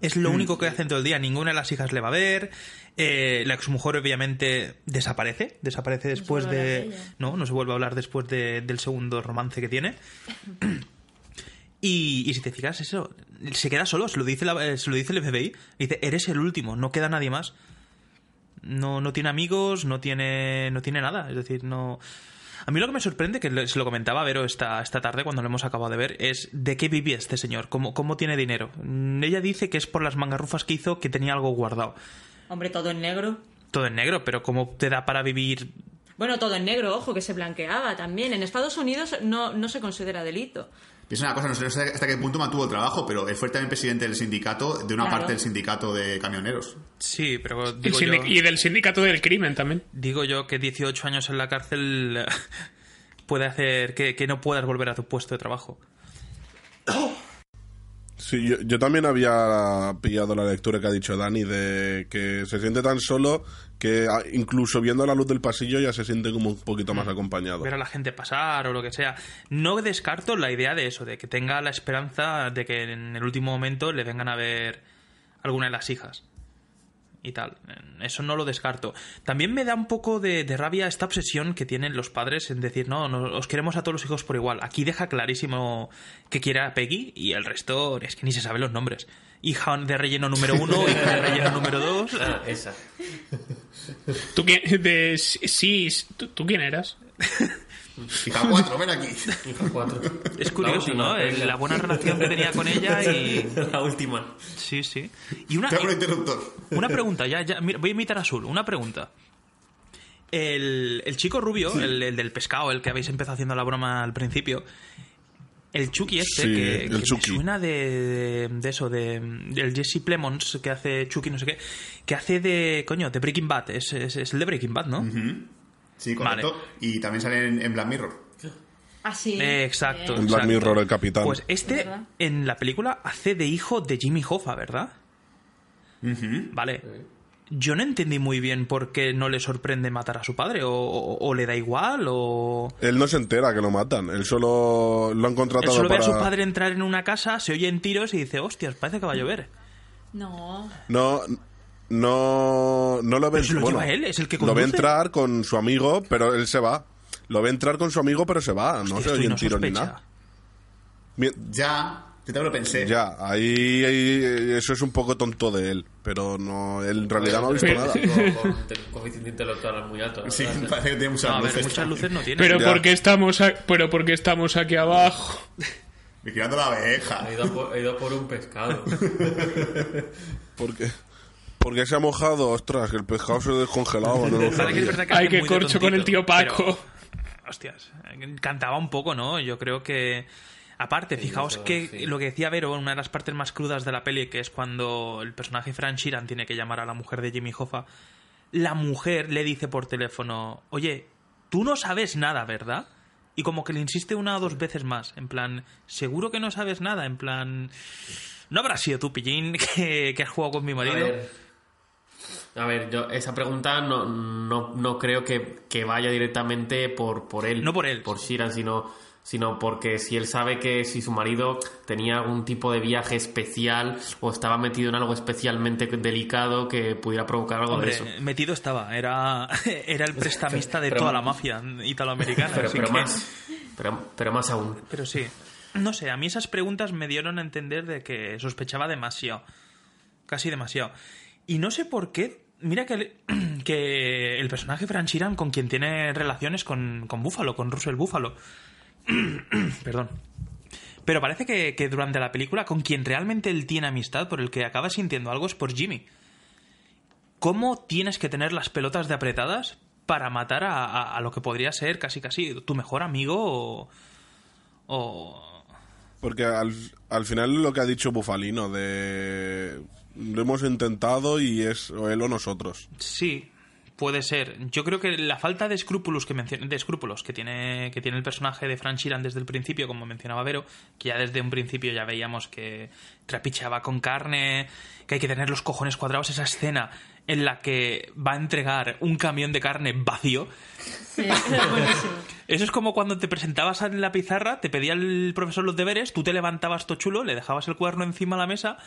Es lo único que hacen todo el día. Ninguna de las hijas le va a ver. Eh, la exmujer, obviamente, desaparece. Desaparece después de. No, no se vuelve a hablar después de- del segundo romance que tiene. [clears throat] Y, y si te fijas, eso, se queda solo, se lo dice, la- eh, se lo dice el FBI. Dice, eres el último, no queda nadie más. No, no tiene amigos, no tiene, no tiene nada. Es decir, no. A mí lo que me sorprende, que se lo comentaba a Vero esta, esta tarde cuando lo hemos acabado de ver, es de qué vivía este señor, cómo, cómo tiene dinero. Mm, Ella dice que es por las mangarrufas que hizo que tenía algo guardado. Hombre, todo en negro. Todo en negro, pero ¿cómo te da para vivir? Bueno, todo en negro, ojo, que se blanqueaba también. En Estados Unidos no, no se considera delito. Piensa una cosa, no sé, no sé hasta qué punto mantuvo el trabajo, pero él fue también presidente del sindicato, de una Claro. parte del sindicato de camioneros. Sí, pero digo yo, Y del sindicato del crimen también. digo yo que 18 años en la cárcel [laughs] puede hacer que, que no puedas volver a tu puesto de trabajo. Sí, yo, yo también había pillado la lectura que ha dicho Dani de que se siente tan solo que ah, incluso viendo la luz del pasillo ya se siente como un poquito más acompañado. ver a la gente pasar o lo que sea. No descarto la idea de eso, de que tenga la esperanza de que en el último momento le vengan a ver alguna de las hijas. Y tal. Eso no lo descarto. También me da un poco de, de rabia esta obsesión que tienen los padres en decir, no, no, os queremos a todos los hijos por igual. Aquí deja clarísimo que quiere a Peggy y el resto es que ni se saben los nombres. Hija de relleno número uno, hija de relleno número dos. Ah, esa. ¿Tú quién, de, sí, ¿tú, tú quién eras? Hija cuatro, ven aquí. Hija cuatro. Es curioso, La última, ¿no? La buena relación que tenía con ella y... [laughs] La última. Sí, sí. Y una, Te interruptor. Una pregunta, ya, ya, mira, voy a imitar a Azul. Una pregunta. El, el chico rubio, el, el del pescado, el que habéis empezado haciendo la broma al principio, el Chucky este, Sí, que, el que me Chucky. suena de, de eso, de, del Jesse Plemons, que hace Chucky no sé qué, que hace de, coño, de Breaking Bad, es, es, es el de Breaking Bad, ¿no? Sí, correcto. Y también sale en, en Black Mirror. Ah, sí. Eh, exacto. En Black exacto. Mirror, el capitán. Pues este, ¿Verdad? en la película, hace de hijo de Jimmy Hoffa, ¿verdad? Vale. Yo no entendí muy bien por qué no le sorprende matar a su padre, o, o- o le da igual, o... Él no se entera que lo matan, él solo lo han Él contratado solo ve para... a su padre entrar en una casa, se oyen tiros y dice, hostias, parece que va a llover. No. No, no, no lo ve. Pero lo bueno, lleva él, es el que Lo ve conduce. entrar con su amigo, pero él se va. Lo ve entrar con su amigo, pero se va. no Hostia, se esto y oyen no tiros ni nada. Ya, yo también lo pensé. Ya, ahí, ahí- eso es un poco tonto de él, pero no, él en realidad no ha visto nada. [laughs] Coeficiente intelectual muy alto. Sí, [laughs] parece que tiene muchas No, ver, luces. muchas luces no tiene. Pero porque estamos, a- pero porque estamos aquí abajo. [laughs] Vigilando la abeja. He ido, a por, he ido a por un pescado. Porque, porque se ha mojado, ostras, que el pescado se ha descongelado. No lo Vale, que qué corcho con el tío Paco. pero, hostias, cantaba un poco, ¿no? Yo creo que... Aparte, fijaos eso, que sí. lo que decía Vero, una de las partes más crudas de la peli, que es cuando el personaje Fran Sheeran tiene que llamar a la mujer de Jimmy Hoffa, la mujer le dice por teléfono, oye, tú no sabes nada, ¿verdad? Y como que le insiste una o dos veces más, en plan, seguro que no sabes nada, en plan, no habrás sido tú, pillín, [laughs] que, que has jugado con mi A marido. ver, a ver, yo esa pregunta no, no, no creo que, que vaya directamente por, por él. No por él. Por Shiran, sino, sino porque si él sabe que si su marido tenía algún tipo de viaje especial o estaba metido en algo especialmente delicado que pudiera provocar algo Hombre, de eso. metido estaba. Era, [laughs] era el prestamista de Pero- toda la mafia italoamericana. Pero, así pero que- más, pero, pero más aún. Pero sí. No sé, a mí esas preguntas me dieron a entender de que sospechaba demasiado. Casi demasiado. Y no sé por qué. Mira que, el- [clears throat] que el personaje Fran Sheeran con quien tiene relaciones con, con Buffalo, con Russell Buffalo. [clears throat] Perdón. Pero parece que, que durante la película con quien realmente él tiene amistad, por el que acaba sintiendo algo, es por Jimmy. ¿Cómo tienes que tener las pelotas de apretadas para matar a, a- a lo que podría ser casi casi tu mejor amigo o... o- Porque al, al final lo que ha dicho Bufalino de lo hemos intentado y es o él o nosotros. Sí, puede ser. Yo creo que la falta de escrúpulos que de escrúpulos que tiene que tiene el personaje de Fran Sheeran desde el principio, como mencionaba Vero, que ya desde un principio ya veíamos que trapicheaba con carne, que hay que tener los cojones cuadrados esa escena en la que va a entregar un camión de carne vacío. Sí. Eso es [laughs] como cuando te presentabas en la pizarra, te pedía el profesor los deberes, tú te levantabas todo chulo, le dejabas el cuaderno encima de la mesa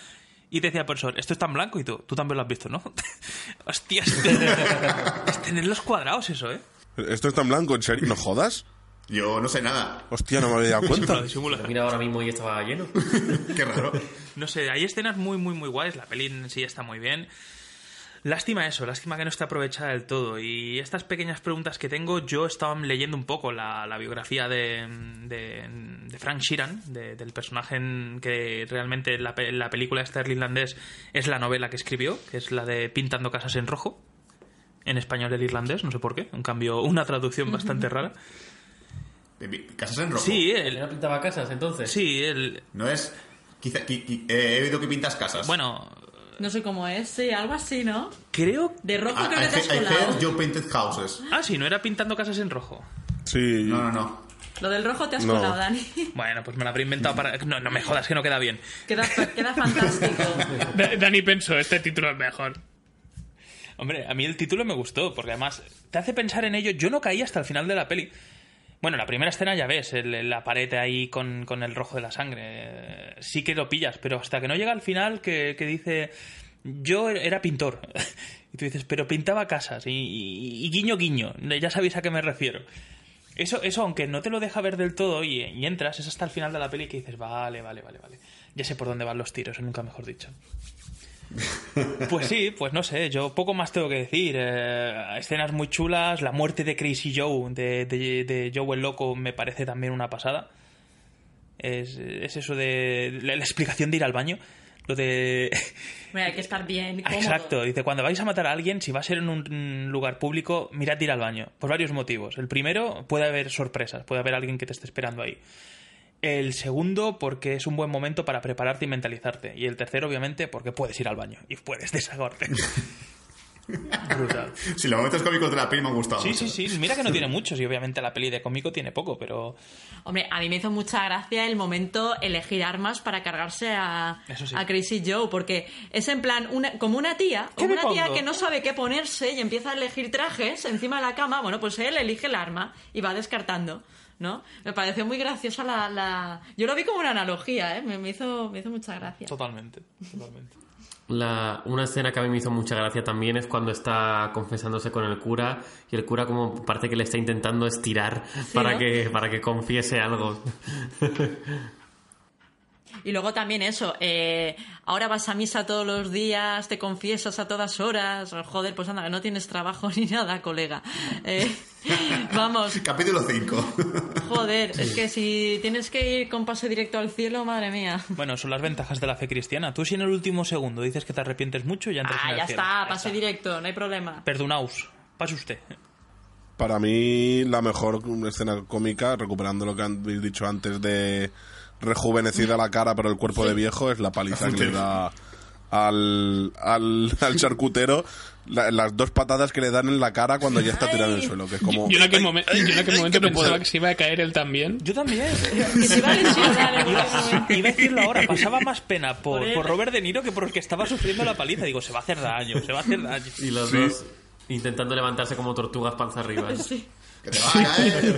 y te decía el profesor, esto está en blanco y tú, tú también lo has visto, ¿no? [laughs] Hostia, es, es tener los cuadrados eso, ¿eh? Esto está en blanco, ¿en serio? ¿No jodas? Yo no sé nada. Hostia, no me había dado [laughs] cuenta. Disimula. Mira ahora mismo y estaba lleno. [laughs] Qué raro. No sé, hay escenas muy, muy, muy guays, la peli en sí está muy bien. Lástima eso, lástima que no esté aprovechada del todo. Y estas pequeñas preguntas que tengo, yo estaba leyendo un poco la, la biografía de, de, de Frank Sheeran, de- del personaje en que realmente la, pe- la película esta irlandés es la novela que escribió, que es la de Pintando casas en rojo. En español el irlandés, no sé por qué. En cambio, una traducción [laughs] bastante rara. Casas en rojo. Sí, ¿Él no pintaba casas entonces? sí, el, No es. Quizá, qui- qui- eh, he oído que pintas casas. bueno, No sé cómo es, sí, algo así, ¿no? creo... De rojo Ah, creo que te has colado. you painted houses. Ah, sí, no era Pintando casas en rojo. Sí. No, no, no. Lo del rojo te has No. colado, Dani. [laughs] Bueno, pues me lo habré inventado para... No, no me jodas que no queda bien. Queda, queda fantástico. [laughs] Da- Dani pensó, este título es mejor. Hombre, a mí el título me gustó, porque además te hace pensar en ello. Yo no caí hasta el final de la peli. Bueno, la primera escena ya ves, la pared ahí con, con el rojo de la sangre. Sí que lo pillas, pero hasta que no llega al final que, que dice, yo era pintor. [laughs] Y tú dices, pero pintaba casas y guiño guiño, ya sabéis a qué me refiero. Eso, eso, aunque no te lo deja ver del todo y, y entras, es hasta el final de la peli que dices, vale, vale, vale, vale. Ya sé por dónde van los tiros, nunca mejor dicho. [laughs] Pues sí, pues no sé, yo poco más tengo que decir. Eh, escenas muy chulas, la muerte de Crazy Joe, de, de, de Joe el Loco, me parece también una pasada. Es, es eso de la, la explicación de ir al baño. Lo de... [laughs] Mira, hay que estar bien cómodo. Exacto, dice, cuando vais a matar a alguien, si va a ser en un lugar público, mirad de ir al baño, por varios motivos. El primero, puede haber sorpresas, puede haber alguien que te esté esperando ahí. El segundo, porque es un buen momento para prepararte y mentalizarte. Y el tercero, obviamente, porque puedes ir al baño y puedes desahogarte. [laughs] Brutal. Si los momentos cómicos de la peli me han gustado. Sí, mucho. sí, sí. Mira que no tiene muchos y obviamente la peli de cómico tiene poco, pero Hombre, a mí me hizo mucha gracia el momento elegir armas para cargarse a, sí. a Crazy Joe, porque es en plan una, como una tía, ¿Qué me una tía que no sabe qué ponerse y empieza a elegir trajes encima de la cama. Bueno, pues él elige el arma y va descartando. ¿No? Me pareció muy graciosa la, la... Yo lo vi como una analogía, ¿eh? Me, me hizo, me hizo mucha gracia. totalmente, totalmente. La, una escena que a mí me hizo mucha gracia también es cuando está confesándose con el cura y el cura como parece que le está intentando estirar para, ¿no? que, para que confiese algo. [laughs] Y luego también eso, eh, ahora vas a misa todos los días, te confiesas a todas horas. Joder, pues anda, que no tienes trabajo [laughs] ni nada, colega. Eh, [laughs] vamos, Capítulo 5. joder, es que si tienes que ir con pase directo al cielo, madre mía. Bueno, son las ventajas de la fe cristiana. Tú si en el último segundo dices que te arrepientes mucho, ya entras Ah, en el ya cielo. está, pase directo, no hay problema. Perdonaos. Pase usted. Para mí, la mejor escena cómica, recuperando lo que habéis dicho antes de rejuvenecida la cara pero el cuerpo de viejo, es la paliza que le da al, al, al charcutero la- las dos patadas que le dan en la cara cuando ya está tirado en el suelo, que es como... Yo en aquel, ¡Ay, momen- yo en aquel momento que no pensaba puedo! que se iba a caer él también. Yo también. [laughs] Que se va a lesionar en Iba, a decirlo ahora, pasaba más pena por, Por Robert De Niro que por el que estaba sufriendo la paliza. Digo, se va a hacer daño, se va a hacer daño. Y los dos intentando levantarse como tortugas panza arriba. Sí. Que te va a caer.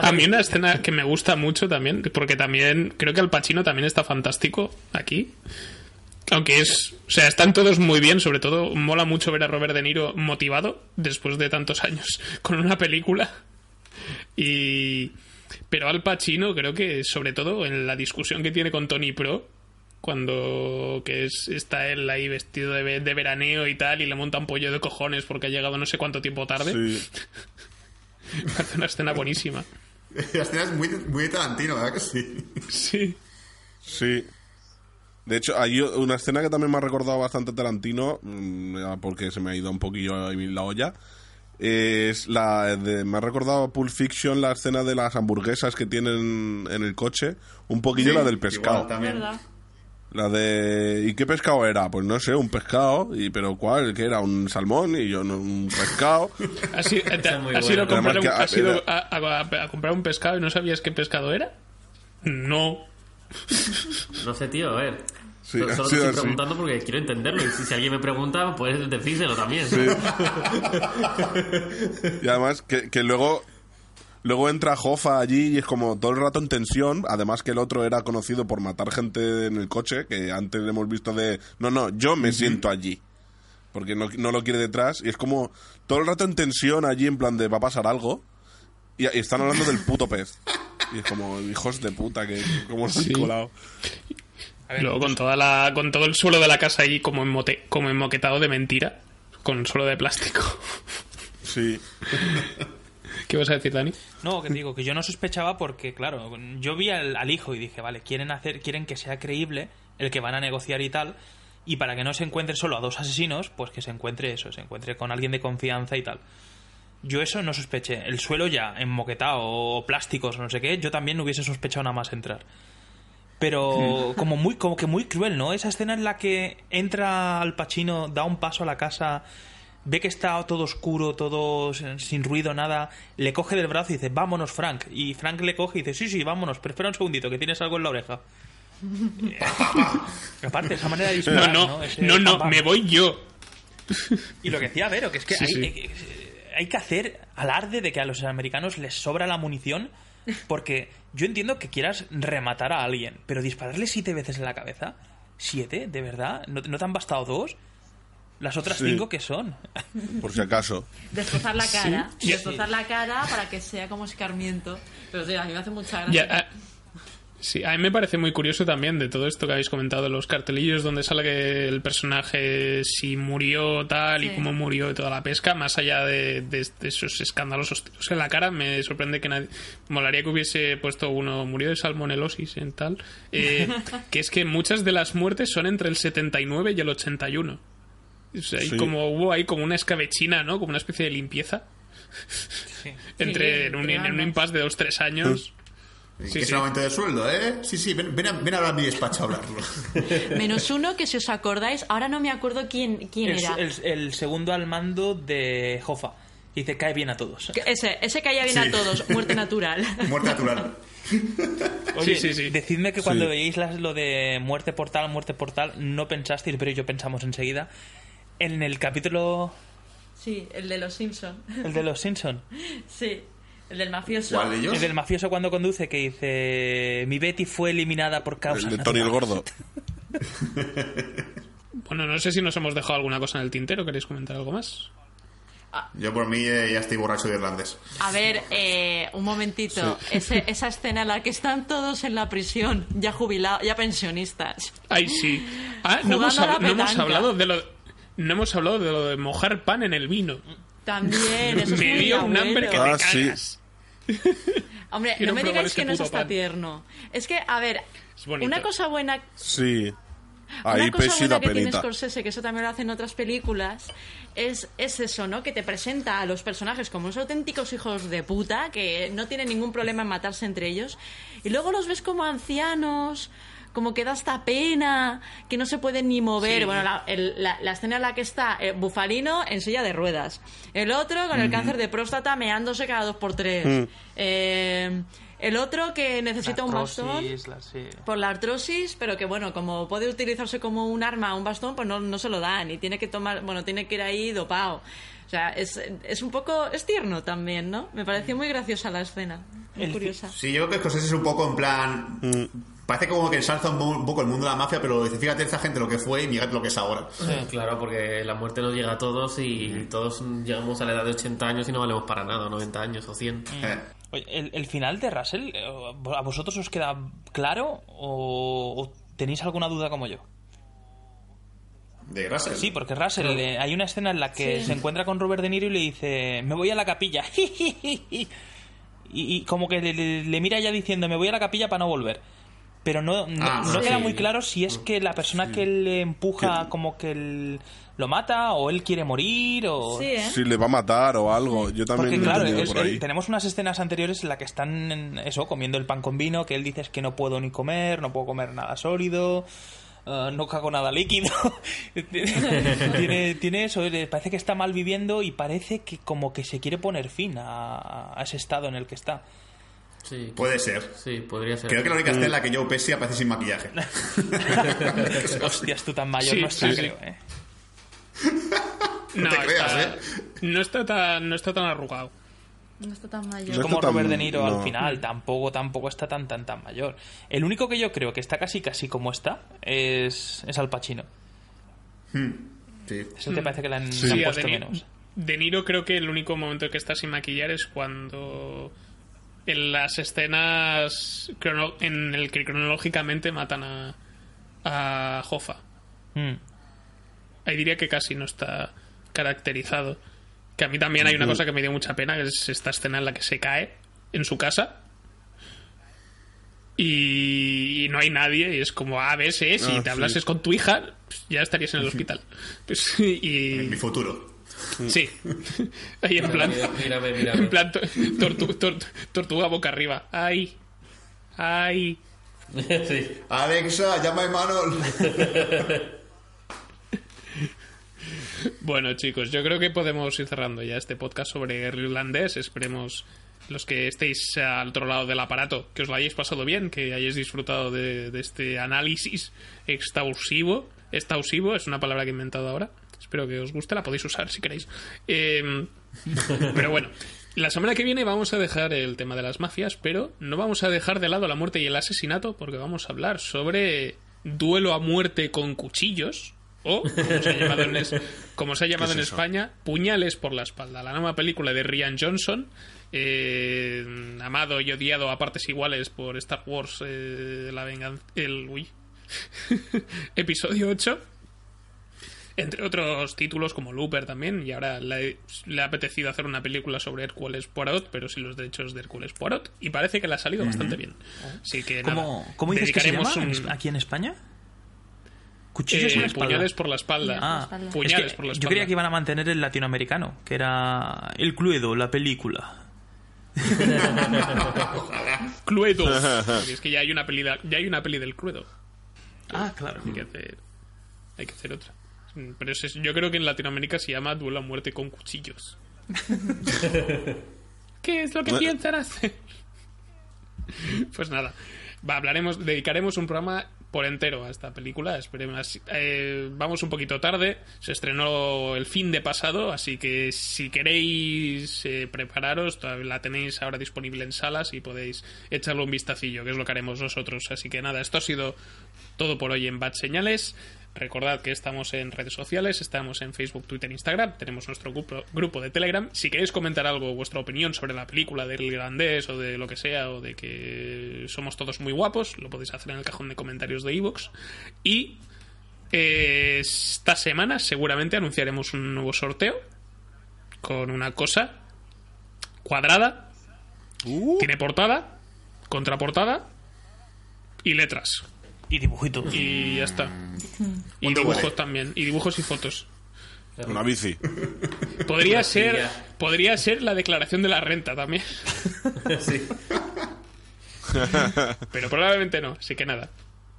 A mí una escena que me gusta mucho también, porque también creo que Al Pacino también está fantástico aquí. Aunque es, o sea, están todos muy bien, sobre todo mola mucho ver a Robert De Niro motivado después de tantos años [laughs] con una película. Y pero Al Pacino creo que sobre todo en la discusión que tiene con Tony Pro cuando que es, está él ahí vestido de, de veraneo y tal y le monta un pollo de cojones porque ha llegado no sé cuánto tiempo tarde. Sí. [laughs] Hace una escena buenísima. La escena es muy, muy de Tarantino, ¿verdad que sí? Sí. Sí. De hecho, hay una escena que también me ha recordado bastante a Tarantino, mm, porque se me ha ido un poquillo ahí la olla. Es la de, me ha recordado a Pulp Fiction la escena de las hamburguesas que tienen en el coche, un poquillo la del pescado. Igual, también. La de ¿y qué pescado era? Pues no sé, un pescado, y pero ¿cuál? ¿Qué era? Un salmón y yo no un pescado. [laughs] ¿Has, i- te- Esa es muy has ido, a comprar un, pescado y no sabías qué pescado era? No. [laughs] No sé, tío, a ver. Sí, Solo te estoy así. preguntando porque quiero entenderlo. Y si, si alguien me pregunta, pues decírselo también. [laughs] Y además que, que luego luego entra Hoffa allí y es como todo el rato en tensión, además que el otro era conocido por matar gente en el coche, que antes hemos visto de no, no, yo me siento allí. Porque no, no lo quiere detrás y es como todo el rato en tensión allí en plan de va a pasar algo y, y están hablando del puto pez. Y es como hijos de puta que como se han Sí. colado. Luego con toda la con todo el suelo de la casa ahí como enmote, como enmoquetado de mentira, con suelo de plástico. Sí. [laughs] ¿Qué vas a decir, Dani? No, que digo que yo no sospechaba porque, claro, yo vi al, al hijo y dije, vale, quieren hacer, quieren que sea creíble el que van a negociar y tal, y para que no se encuentre solo a dos asesinos, pues que se encuentre eso, se encuentre con alguien de confianza y tal. Yo eso no sospeché. El suelo ya enmoquetado o plásticos o no sé qué, yo también no hubiese sospechado nada más entrar. Pero como muy como que muy cruel, ¿no? Esa escena en la que entra al Pacino, da un paso a la casa, ve que está todo oscuro, todo sin sin ruido, nada, le coge del brazo y dice, vámonos, Frank. Y Frank le coge y dice, sí, sí, vámonos, pero espera un segundito, que tienes algo en la oreja. [laughs] Aparte, esa manera de No, disparar, no, ¿no? Ese no, no, pam. me voy yo. Y lo que decía Vero, que es que Sí, hay, sí. hay- hay que hacer alarde de que a los americanos les sobra la munición, porque yo entiendo que quieras rematar a alguien, pero dispararle siete veces en la cabeza, siete, de verdad, ¿no, no te han bastado dos? Las otras Sí. cinco que son. Por si acaso. Destrozar la cara. Sí. Destrozar la cara para que sea como escarmiento. Pero sí, a mí me hace mucha gracia. ah, sí, a mí me parece muy curioso también de todo esto que habéis comentado, de los cartelillos donde sale que el personaje si murió tal y cómo murió y toda la pesca, más allá de, de- de esos escandalosos tiros en la cara, me sorprende que nadie... Molaría que hubiese puesto uno, murió de salmonelosis en tal, eh, [laughs] que es que muchas de las muertes son entre el 79 y el 81. O sea, y Sí. como hubo ahí como una escabechina, ¿no? Como una especie de limpieza. [laughs] Entre Sí, en, un, en un impasse de dos tres años. [laughs] que Sí, es sí. el aumento de sueldo, ¿eh? Sí, sí, ven, ven, a, ven a hablar a mi despacho a hablarlo. [laughs] Menos uno que si os acordáis, ahora no me acuerdo quién, quién El, era. el- el segundo al mando de Hoffa. que Dice, cae bien a todos. Que Ese, ese caía bien Sí. a todos, muerte natural. Muerte natural. Oye, Sí, sí, sí. decidme que cuando Sí. veíais las- lo de muerte portal, muerte portal, no pensasteis, pero yo pensamos enseguida, en el capítulo, Sí, el de los Simpson. el de los Simpson, [laughs] Sí, el del mafioso. ¿Cuál de ellos? el del mafioso cuando conduce, que dice, mi Betty fue eliminada por causa El de Tony el Gordo. [laughs] Bueno, no sé si nos hemos dejado alguna cosa en el tintero. ¿Queréis comentar algo más? Yo por mí eh, ya estoy borracho de irlandés. A ver, eh, un momentito. Ese- [laughs] esa escena en la que están todos en la prisión, ya jubilados, ya pensionistas. Ay, sí. Ah, no hemos, no hemos hablado de lo... No hemos hablado de lo de mojar pan en el vino. También, eso es Me muy dio un hambre que Ah, me sí. [laughs] Hombre, Quiero no me digáis ese que no es hasta pan. tierno. Es que, a ver, una cosa buena Sí. Una Ahí cosa Pesci buena que tiene. Scorsese, que eso también lo hacen otras películas, es, es eso, ¿no? Que te presenta a los personajes como unos auténticos hijos de puta, que no tienen ningún problema en matarse entre ellos, y luego los ves como ancianos, como que da hasta pena, que no se pueden ni mover. Sí. Bueno, la, el- la- la escena en la que está eh, Bufalino en silla de ruedas, el otro con el cáncer de próstata meándose cada dos por tres, Eh, el otro que necesita un bastón artrosis, la- sí. por la artrosis, pero que bueno, como puede utilizarse como un arma, un bastón, pues no, no se lo dan y tiene que tomar, bueno, tiene que ir ahí dopado. O sea, es, es un poco... Es tierno también, ¿no? Me pareció muy graciosa la escena. Muy El- curiosa. Sí, yo creo que Scorsese es un poco en plan. Parece como que ensalza un, po- un poco el mundo de la mafia, pero dice: fíjate esta gente lo que fue y fíjate lo que es ahora. Claro, porque la muerte nos llega a todos y todos llegamos a la edad de 80 años y no valemos para nada, 90 años o 100. Eh, Oye, ¿el, el final de Russell, eh, ¿a vosotros os queda claro o, o tenéis alguna duda como yo? de Russell. Sí, porque Russell, eh, hay una escena en la que Sí. se encuentra con Robert De Niro y le dice, me voy a la capilla. [laughs] y, y como que le, le- le mira ya diciendo, me voy a la capilla para no volver. Pero no, no, Ah, no sí. queda muy claro si es que la persona que le empuja como que el- lo mata o él quiere morir o... Sí, ¿eh? Si le va a matar o algo. Yo también Porque claro, es- por tenemos unas escenas anteriores en las que están en eso, comiendo el pan con vino, que él dice es que no puedo ni comer, no puedo comer nada sólido, eh, no cago nada líquido. [laughs] tiene, tiene eso, parece que está mal viviendo y parece que como que se quiere poner fin a, a ese estado en el que está. Sí, Puede ser. sí, podría ser. Creo que la única escena en la que Joe Pesci aparece sin maquillaje. [laughs] Hostias, tú tan mayor Sí, no está, sí, sí. creo, ¿eh? No, te creas, está, ¿eh? no está tan, no está tan arrugado. No está tan No mayor. está como tan- Robert De Niro no. al final, tampoco, tampoco está tan, tan, tan mayor. El único que yo creo que está casi, casi como está es, es Al Pacino. Sí. Eso te parece que le han, Sí. han puesto De, menos. De Niro creo que el único momento que está sin maquillar es cuando en las escenas crono- en el que cronológicamente matan a, a Hoffa. Mm. Ahí diría que casi no está caracterizado. Que a mí también hay una cosa que me dio mucha pena, que es esta escena en la que se cae en su casa. Y, y no hay nadie, y es como, ah, ves, eh, si Ah, te sí. hablases con tu hija, pues, ya estarías en el hospital. [laughs] Pues, y, En mi futuro. Sí. Ahí en plan. Mírame, mírame, mírame. En plan to- tortu- tor- tortuga boca arriba. Ay. Ay. [laughs] sí. Alexa, llama a Emanuel. Bueno, chicos, yo creo que podemos ir cerrando ya este podcast sobre el irlandés. Esperemos los que estéis al otro lado del aparato que os lo hayáis pasado bien, que hayáis disfrutado de, de este análisis exhaustivo. Exhaustivo es una palabra que he inventado ahora. Espero que os guste, la podéis usar si queréis. Eh, pero bueno, la semana que viene vamos a dejar el tema de las mafias, pero no vamos a dejar de lado la muerte y el asesinato porque vamos a hablar sobre duelo a muerte con cuchillos o, como se ha llamado en, es- como se ha llamado ¿Qué en? España, Puñales por la espalda, la nueva película de Rian Johnson, eh, amado y odiado a partes iguales por Star Wars, eh, la venganza, el uy, [laughs] episodio 8 entre otros títulos como Looper también, y ahora le, le ha apetecido hacer una película sobre Hércules Poirot, pero sin los derechos de Hércules Poirot, y parece que le ha salido bastante bien. Así que nada, ¿Cómo, cómo dices que se dedicaremos llama un- en- aquí en España? Cuchillos eh, puñales por la espalda. Ah, Puñales es Puñales que por la yo espalda. creía que iban a mantener el latinoamericano, que era El Cluedo, la película. [laughs] Cluedo. Es que ya hay una peli, ya hay una peli del Cluedo. Ah, claro. Hay que hacer, hay que hacer otra. Pero ese es- yo creo que en Latinoamérica se llama Duelo a muerte con cuchillos. [laughs] ¿Qué es lo que piensan hacer? Pues nada, va, hablaremos, dedicaremos un programa por entero a esta película. Esperemos, eh, vamos un poquito tarde. Se estrenó el fin de pasado, así que si queréis eh, prepararos, la tenéis ahora disponible en salas y podéis echarle un vistacillo, que es lo que haremos nosotros. Así que nada, esto ha sido todo por hoy en Bad Señales. Recordad que estamos en redes sociales, estamos en Facebook, Twitter, Instagram, tenemos nuestro grupo, grupo de Telegram. Si queréis comentar algo, vuestra opinión sobre la película del irlandés o de lo que sea, o de que somos todos muy guapos, lo podéis hacer en el cajón de comentarios de iVoox. Y eh, esta semana seguramente anunciaremos un nuevo sorteo con una cosa cuadrada, tiene portada, contraportada y letras. Y dibujitos. Y ya está. Y ¿Cuánto dibujos también. Y dibujos y fotos. Una bici. Podría ser, podría ser la declaración de la renta también. [laughs] sí. [laughs] Pero probablemente no. Así que nada.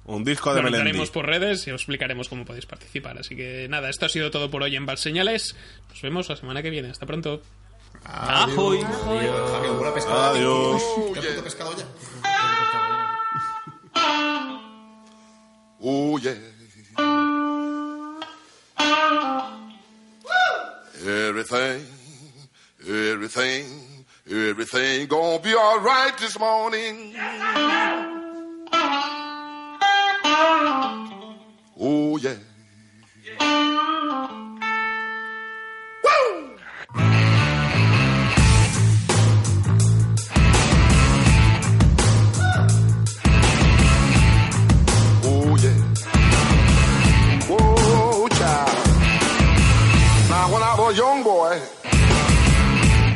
Un disco de Lo Melendi. por redes y os explicaremos cómo podéis participar. Así que nada, esto ha sido todo por hoy en Valseñales. Nos vemos la semana que viene. Hasta pronto. Javier, buena pescada. Adiós. Oh, yeah. Everything, everything, everything gonna be all right this morning. Oh, yeah.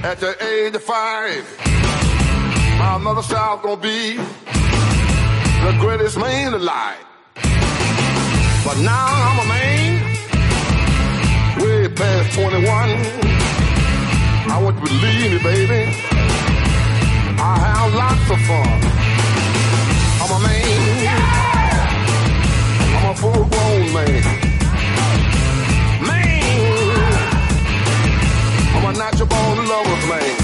At the age of five, my mother was gonna be the greatest man alive. But now I'm a man, way past 21. I want you to believe me, baby. I have lots of fun. I'm a man. I'm a full grown man. Man. I'm a natural born lover's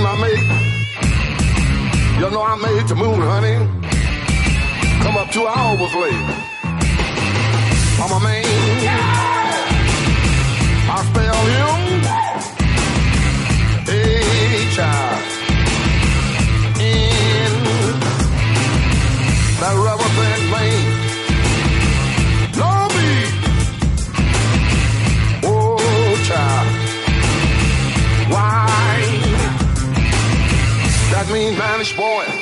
dream I made. You know I made the moon, honey. Come up two hours late. I'm a man. I spell you. Hey, child. Spanish boy.